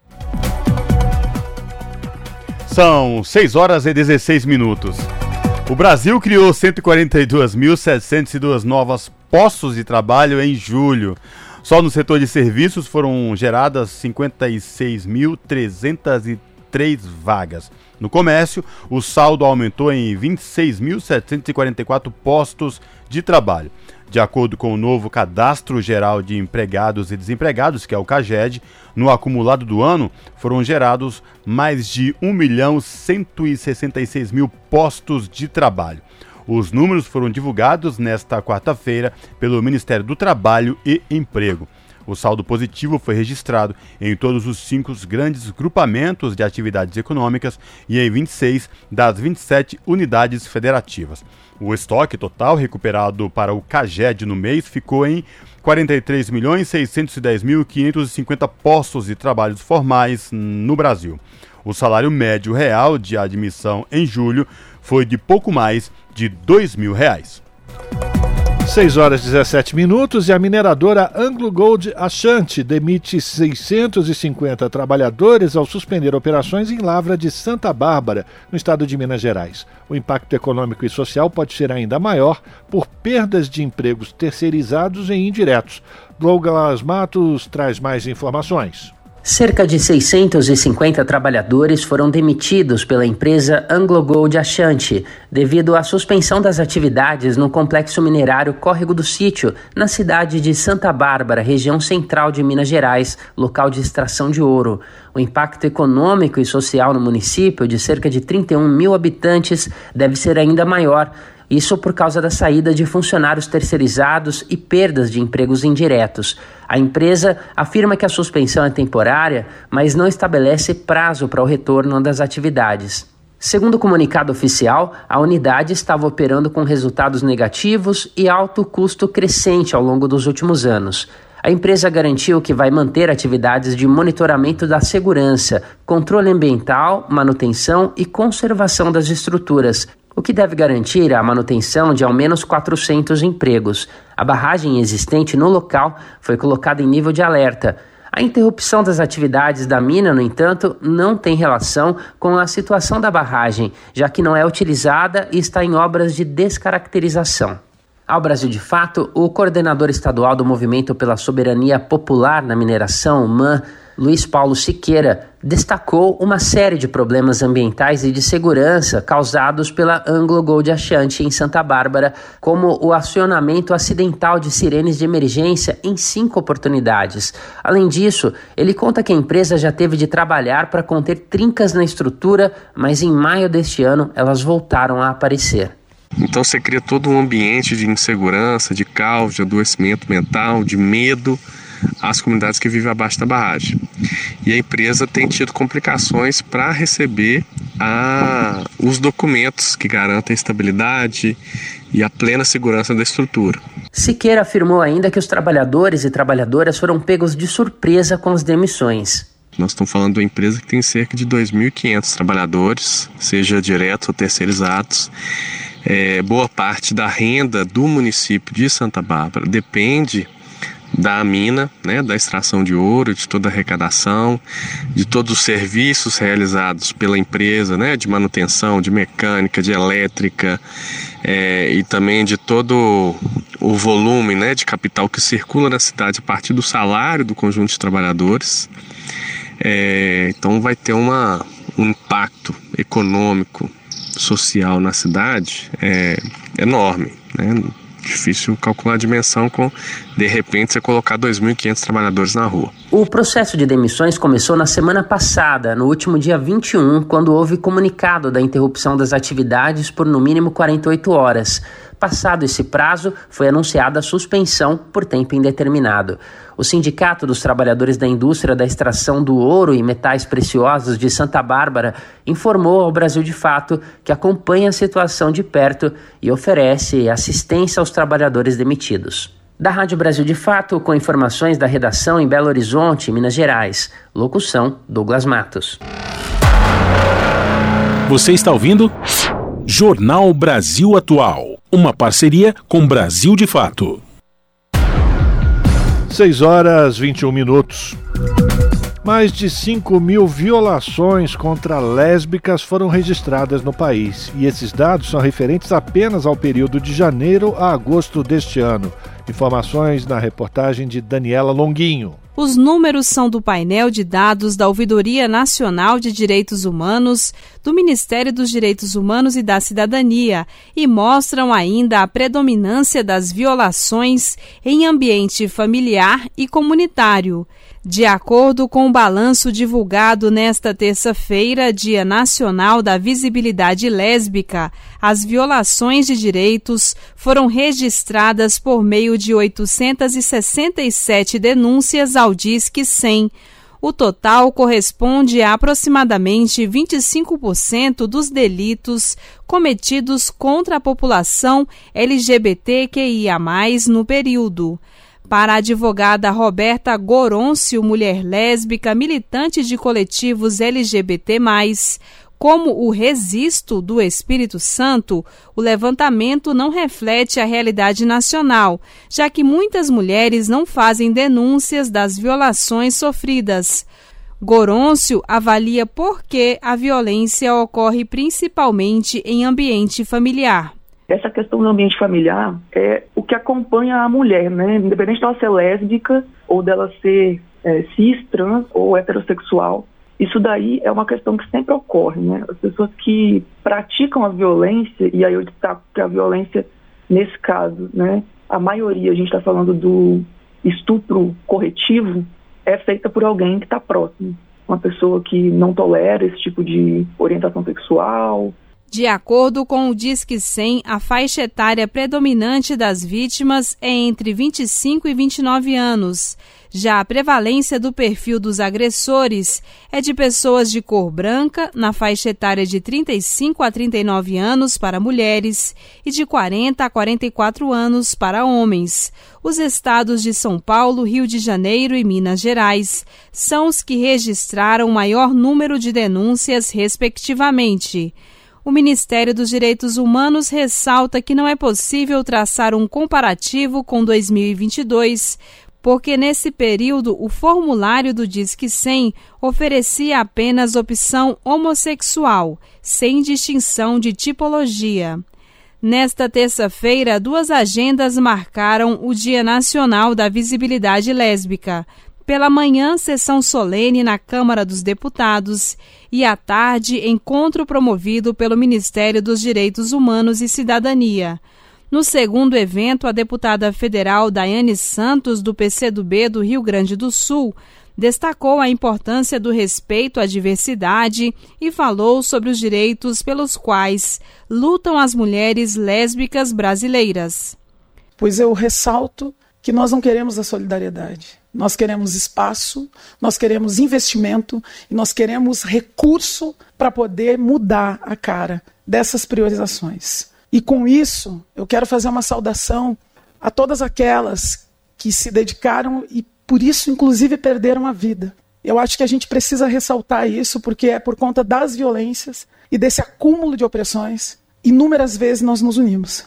São 6 horas e 16 minutos. O Brasil criou 142.702 novas postos de trabalho em julho. Só no setor de serviços foram geradas 56.303 vagas. No comércio, o saldo aumentou em 26.744 postos de trabalho. De acordo com o novo Cadastro Geral de Empregados e Desempregados, que é o CAGED, no acumulado do ano foram gerados mais de 1 milhão 166 mil postos de trabalho. Os números foram divulgados nesta quarta-feira pelo Ministério do Trabalho e Emprego. O saldo positivo foi registrado em todos os cinco grandes grupamentos de atividades econômicas e em 26 das 27 unidades federativas. O estoque total recuperado para o CAGED no mês ficou em 43.610.550 postos de trabalhos formais no Brasil. O salário médio real de admissão em julho foi de pouco mais de 2 mil reais. 6 horas e 17 minutos e a mineradora Anglo Gold Ashanti demite 650 trabalhadores ao suspender operações em Lavra de Santa Bárbara, no estado de Minas Gerais. O impacto econômico e social pode ser ainda maior por perdas de empregos terceirizados e indiretos. Douglas Matos traz mais informações. Cerca de 650 trabalhadores foram demitidos pela empresa Anglo Gold Ashanti devido à suspensão das atividades no complexo minerário Córrego do Sítio, na cidade de Santa Bárbara, região central de Minas Gerais, local de extração de ouro. O impacto econômico e social no município, de cerca de 31 mil habitantes, deve ser ainda maior. Isso por causa da saída de funcionários terceirizados e perdas de empregos indiretos. A empresa afirma que a suspensão é temporária, mas não estabelece prazo para o retorno das atividades. Segundo o comunicado oficial, a unidade estava operando com resultados negativos e alto custo crescente ao longo dos últimos anos. A empresa garantiu que vai manter atividades de monitoramento da segurança, controle ambiental, manutenção e conservação das estruturas, o que deve garantir a manutenção de ao menos 400 empregos. A barragem existente no local foi colocada em nível de alerta. A interrupção das atividades da mina, no entanto, não tem relação com a situação da barragem, já que não é utilizada e está em obras de descaracterização. Ao Brasil de Fato, o coordenador estadual do Movimento pela Soberania Popular na Mineração, MAN, Luiz Paulo Siqueira, destacou uma série de problemas ambientais e de segurança causados pela Anglo Gold Ashanti em Santa Bárbara, como o acionamento acidental de sirenes de emergência em cinco oportunidades. Além disso, ele conta que a empresa já teve de trabalhar para conter trincas na estrutura, mas em maio deste ano elas voltaram a aparecer. Então você cria todo um ambiente de insegurança, de caos, de adoecimento mental, de medo às comunidades que vivem abaixo da barragem. E a empresa tem tido complicações para receber a, os documentos que garantem a estabilidade e a plena segurança da estrutura. Siqueira afirmou ainda que os trabalhadores e trabalhadoras foram pegos de surpresa com as demissões. Nós estamos falando de uma empresa que tem cerca de 2.500 trabalhadores, seja diretos ou terceirizados. É, boa parte da renda do município de Santa Bárbara depende da mina, né, da extração de ouro, de toda a arrecadação, de todos os serviços realizados pela empresa, né, de manutenção, de mecânica, de elétrica é, e também de todo o volume né, de capital que circula na cidade a partir do salário do conjunto de trabalhadores. É, então vai ter uma, um impacto econômico, social na cidade é, enorme. Né? Difícil calcular a dimensão com, de repente, você colocar 2.500 trabalhadores na rua. O processo de demissões começou na semana passada, no último dia 21, quando houve comunicado da interrupção das atividades por no mínimo 48 horas. Passado esse prazo, foi anunciada a suspensão por tempo indeterminado. O Sindicato dos Trabalhadores da Indústria da Extração do Ouro e Metais Preciosos de Santa Bárbara informou ao Brasil de Fato que acompanha a situação de perto e oferece assistência aos trabalhadores demitidos. Da Rádio Brasil de Fato, com informações da redação em Belo Horizonte, Minas Gerais. Locução: Douglas Matos. Você está ouvindo? Jornal Brasil Atual. Uma parceria com Brasil de Fato. 6 horas 21 minutos. Mais de 5 mil violações contra lésbicas foram registradas no país. E esses dados são referentes apenas ao período de janeiro a agosto deste ano. Informações na reportagem de Daniela Longuinho. Os números são do painel de dados da Ouvidoria Nacional de Direitos Humanos, do Ministério dos Direitos Humanos e da Cidadania e mostram ainda a predominância das violações em ambiente familiar e comunitário. De acordo com o balanço divulgado nesta terça-feira, Dia Nacional da Visibilidade Lésbica, as violações de direitos foram registradas por meio de 867 denúncias ao Disque 100. O total corresponde a aproximadamente 25% dos delitos cometidos contra a população LGBTQIA, no período. Para a advogada Roberta Gorôncio, mulher lésbica, militante de coletivos LGBT, como o Resisto do Espírito Santo, o levantamento não reflete a realidade nacional, já que muitas mulheres não fazem denúncias das violações sofridas. Gorôncio avalia por que a violência ocorre principalmente em ambiente familiar. Essa questão do ambiente familiar é o que acompanha a mulher, né? Independente dela ser lésbica ou dela ser é, cis, trans ou heterossexual. Isso daí é uma questão que sempre ocorre, né? As pessoas que praticam a violência, e aí eu destaco que a violência, nesse caso, né, a maioria, a gente está falando do estupro corretivo, é feita por alguém que está próximo. Uma pessoa que não tolera esse tipo de orientação sexual, de acordo com o Disque 100, a faixa etária predominante das vítimas é entre 25 e 29 anos. Já a prevalência do perfil dos agressores é de pessoas de cor branca, na faixa etária de 35 a 39 anos para mulheres e de 40 a 44 anos para homens. Os estados de São Paulo, Rio de Janeiro e Minas Gerais são os que registraram maior número de denúncias, respectivamente. O Ministério dos Direitos Humanos ressalta que não é possível traçar um comparativo com 2022, porque nesse período o formulário do Disque 100 oferecia apenas opção homossexual, sem distinção de tipologia. Nesta terça-feira, duas agendas marcaram o Dia Nacional da Visibilidade Lésbica. Pela manhã, sessão solene na Câmara dos Deputados e à tarde, encontro promovido pelo Ministério dos Direitos Humanos e Cidadania. No segundo evento, a deputada federal Daiane Santos, do PCdoB do Rio Grande do Sul, destacou a importância do respeito à diversidade e falou sobre os direitos pelos quais lutam as mulheres lésbicas brasileiras. Pois eu ressalto que nós não queremos a solidariedade. Nós queremos espaço, nós queremos investimento e nós queremos recurso para poder mudar a cara dessas priorizações. E com isso, eu quero fazer uma saudação a todas aquelas que se dedicaram e por isso, inclusive, perderam a vida. Eu acho que a gente precisa ressaltar isso porque é por conta das violências e desse acúmulo de opressões, inúmeras vezes nós nos unimos.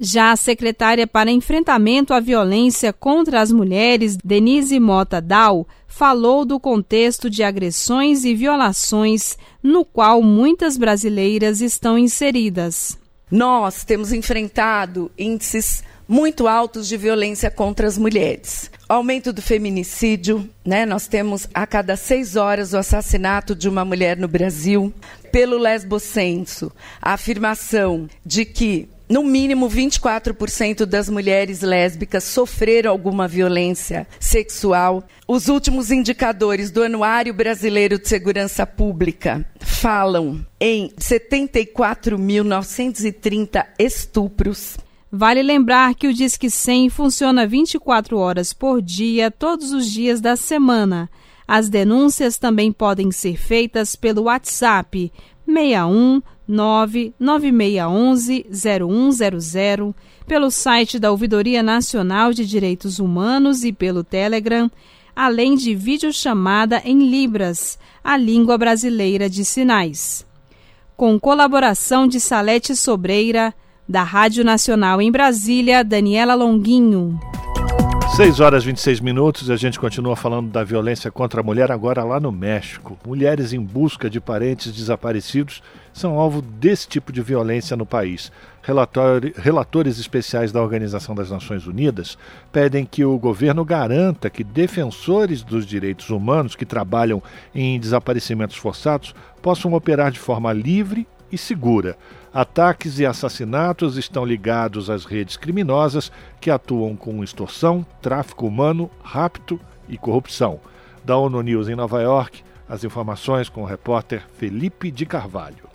Já a secretária para enfrentamento à violência contra as mulheres, Denise Mota Dal, falou do contexto de agressões e violações no qual muitas brasileiras estão inseridas. Nós temos enfrentado índices muito altos de violência contra as mulheres. Aumento do feminicídio, né? Nós temos a cada seis horas o assassinato de uma mulher no Brasil. Pelo lesbocenso, a afirmação de que no mínimo 24% das mulheres lésbicas sofreram alguma violência sexual. Os últimos indicadores do Anuário Brasileiro de Segurança Pública falam em 74.930 estupros. Vale lembrar que o Disque 100 funciona 24 horas por dia, todos os dias da semana. As denúncias também podem ser feitas pelo WhatsApp 61 99611 0100, pelo site da Ouvidoria Nacional de Direitos Humanos e pelo Telegram, além de videochamada em Libras, a língua brasileira de sinais. Com colaboração de Salete Sobreira, da Rádio Nacional em Brasília, Daniela Longuinho. 6 horas e 26 minutos a gente continua falando da violência contra a mulher agora lá no México. Mulheres em busca de parentes desaparecidos são alvo desse tipo de violência no país. Relator, relatores especiais da Organização das Nações Unidas pedem que o governo garanta que defensores dos direitos humanos que trabalham em desaparecimentos forçados possam operar de forma livre e segura. Ataques e assassinatos estão ligados às redes criminosas que atuam com extorsão, tráfico humano, rapto e corrupção. Da ONU News em Nova York, as informações com o repórter Felipe de Carvalho.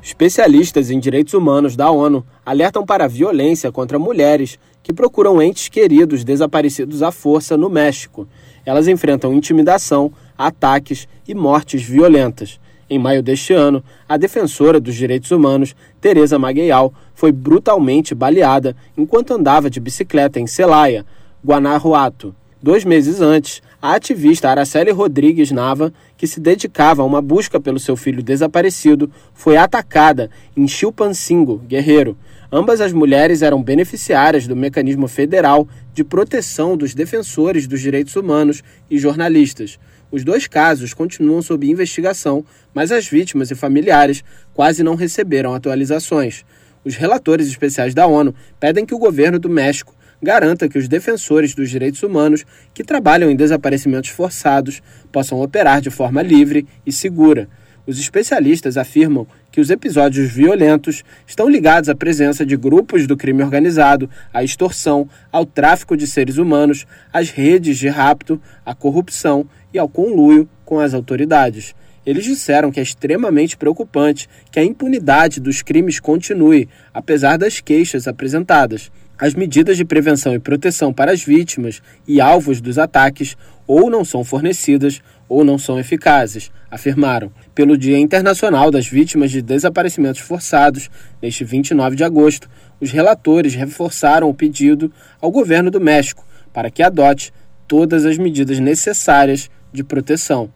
Especialistas em direitos humanos da ONU alertam para a violência contra mulheres que procuram entes queridos desaparecidos à força no México. Elas enfrentam intimidação, ataques e mortes violentas. Em maio deste ano, a defensora dos direitos humanos, Teresa Magueial, foi brutalmente baleada enquanto andava de bicicleta em Celaya, Guanajuato. Dois meses antes, a ativista Araceli Rodrigues Nava, que se dedicava a uma busca pelo seu filho desaparecido, foi atacada em Chilpancingo, Guerreiro. Ambas as mulheres eram beneficiárias do Mecanismo Federal de Proteção dos Defensores dos Direitos Humanos e Jornalistas. Os dois casos continuam sob investigação, mas as vítimas e familiares quase não receberam atualizações. Os relatores especiais da ONU pedem que o governo do México garanta que os defensores dos direitos humanos que trabalham em desaparecimentos forçados possam operar de forma livre e segura. Os especialistas afirmam que os episódios violentos estão ligados à presença de grupos do crime organizado, à extorsão, ao tráfico de seres humanos, às redes de rapto, à corrupção e ao conluio com as autoridades. Eles disseram que é extremamente preocupante que a impunidade dos crimes continue, apesar das queixas apresentadas. As medidas de prevenção e proteção para as vítimas e alvos dos ataques ou não são fornecidas ou não são eficazes, afirmaram. Pelo Dia Internacional das Vítimas de Desaparecimentos Forçados, neste 29 de agosto, os relatores reforçaram o pedido ao governo do México para que adote todas as medidas necessárias de proteção.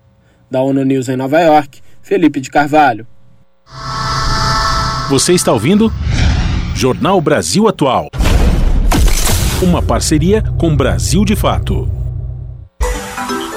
Da ONU News em Nova York, Felipe de Carvalho. Você está ouvindo? Jornal Brasil Atual. Uma parceria com Brasil de Fato.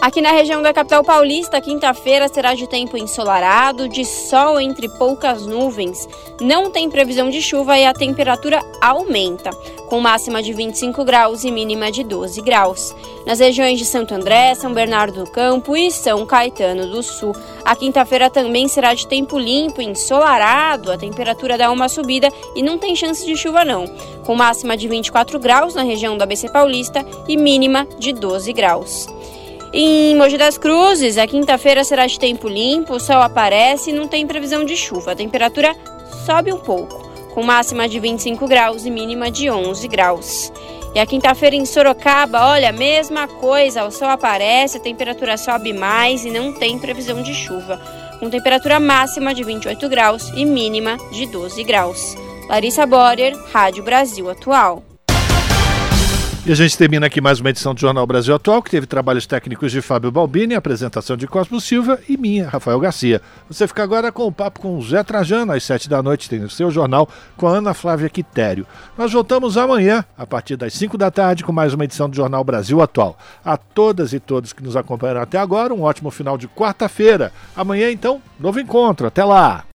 Aqui na região da capital paulista, quinta-feira será de tempo ensolarado, de sol entre poucas nuvens. Não tem previsão de chuva e a temperatura aumenta, com máxima de 25 graus e mínima de 12 graus. Nas regiões de Santo André, São Bernardo do Campo e São Caetano do Sul, a quinta-feira também será de tempo limpo ensolarado. A temperatura dá uma subida e não tem chance de chuva não, com máxima de 24 graus na região do ABC Paulista e mínima de 12 graus. Em Mogi das Cruzes, a quinta-feira será de tempo limpo, o sol aparece e não tem previsão de chuva. A temperatura sobe um pouco, com máxima de 25 graus e mínima de 11 graus. E a quinta-feira em Sorocaba, olha, mesma coisa, o sol aparece, a temperatura sobe mais e não tem previsão de chuva, com temperatura máxima de 28 graus e mínima de 12 graus. Larissa Borer, Rádio Brasil Atual. E a gente termina aqui mais uma edição do Jornal Brasil Atual, que teve trabalhos técnicos de Fábio Balbini, apresentação de Cosmo Silva e minha, Rafael Garcia. Você fica agora com o papo com o Zé Trajano, às sete da noite, tem o seu jornal com a Ana Flávia Quitério. Nós voltamos amanhã, a partir das cinco da tarde, com mais uma edição do Jornal Brasil Atual. A todas e todos que nos acompanharam até agora, um ótimo final de quarta-feira. Amanhã, então, novo encontro. Até lá!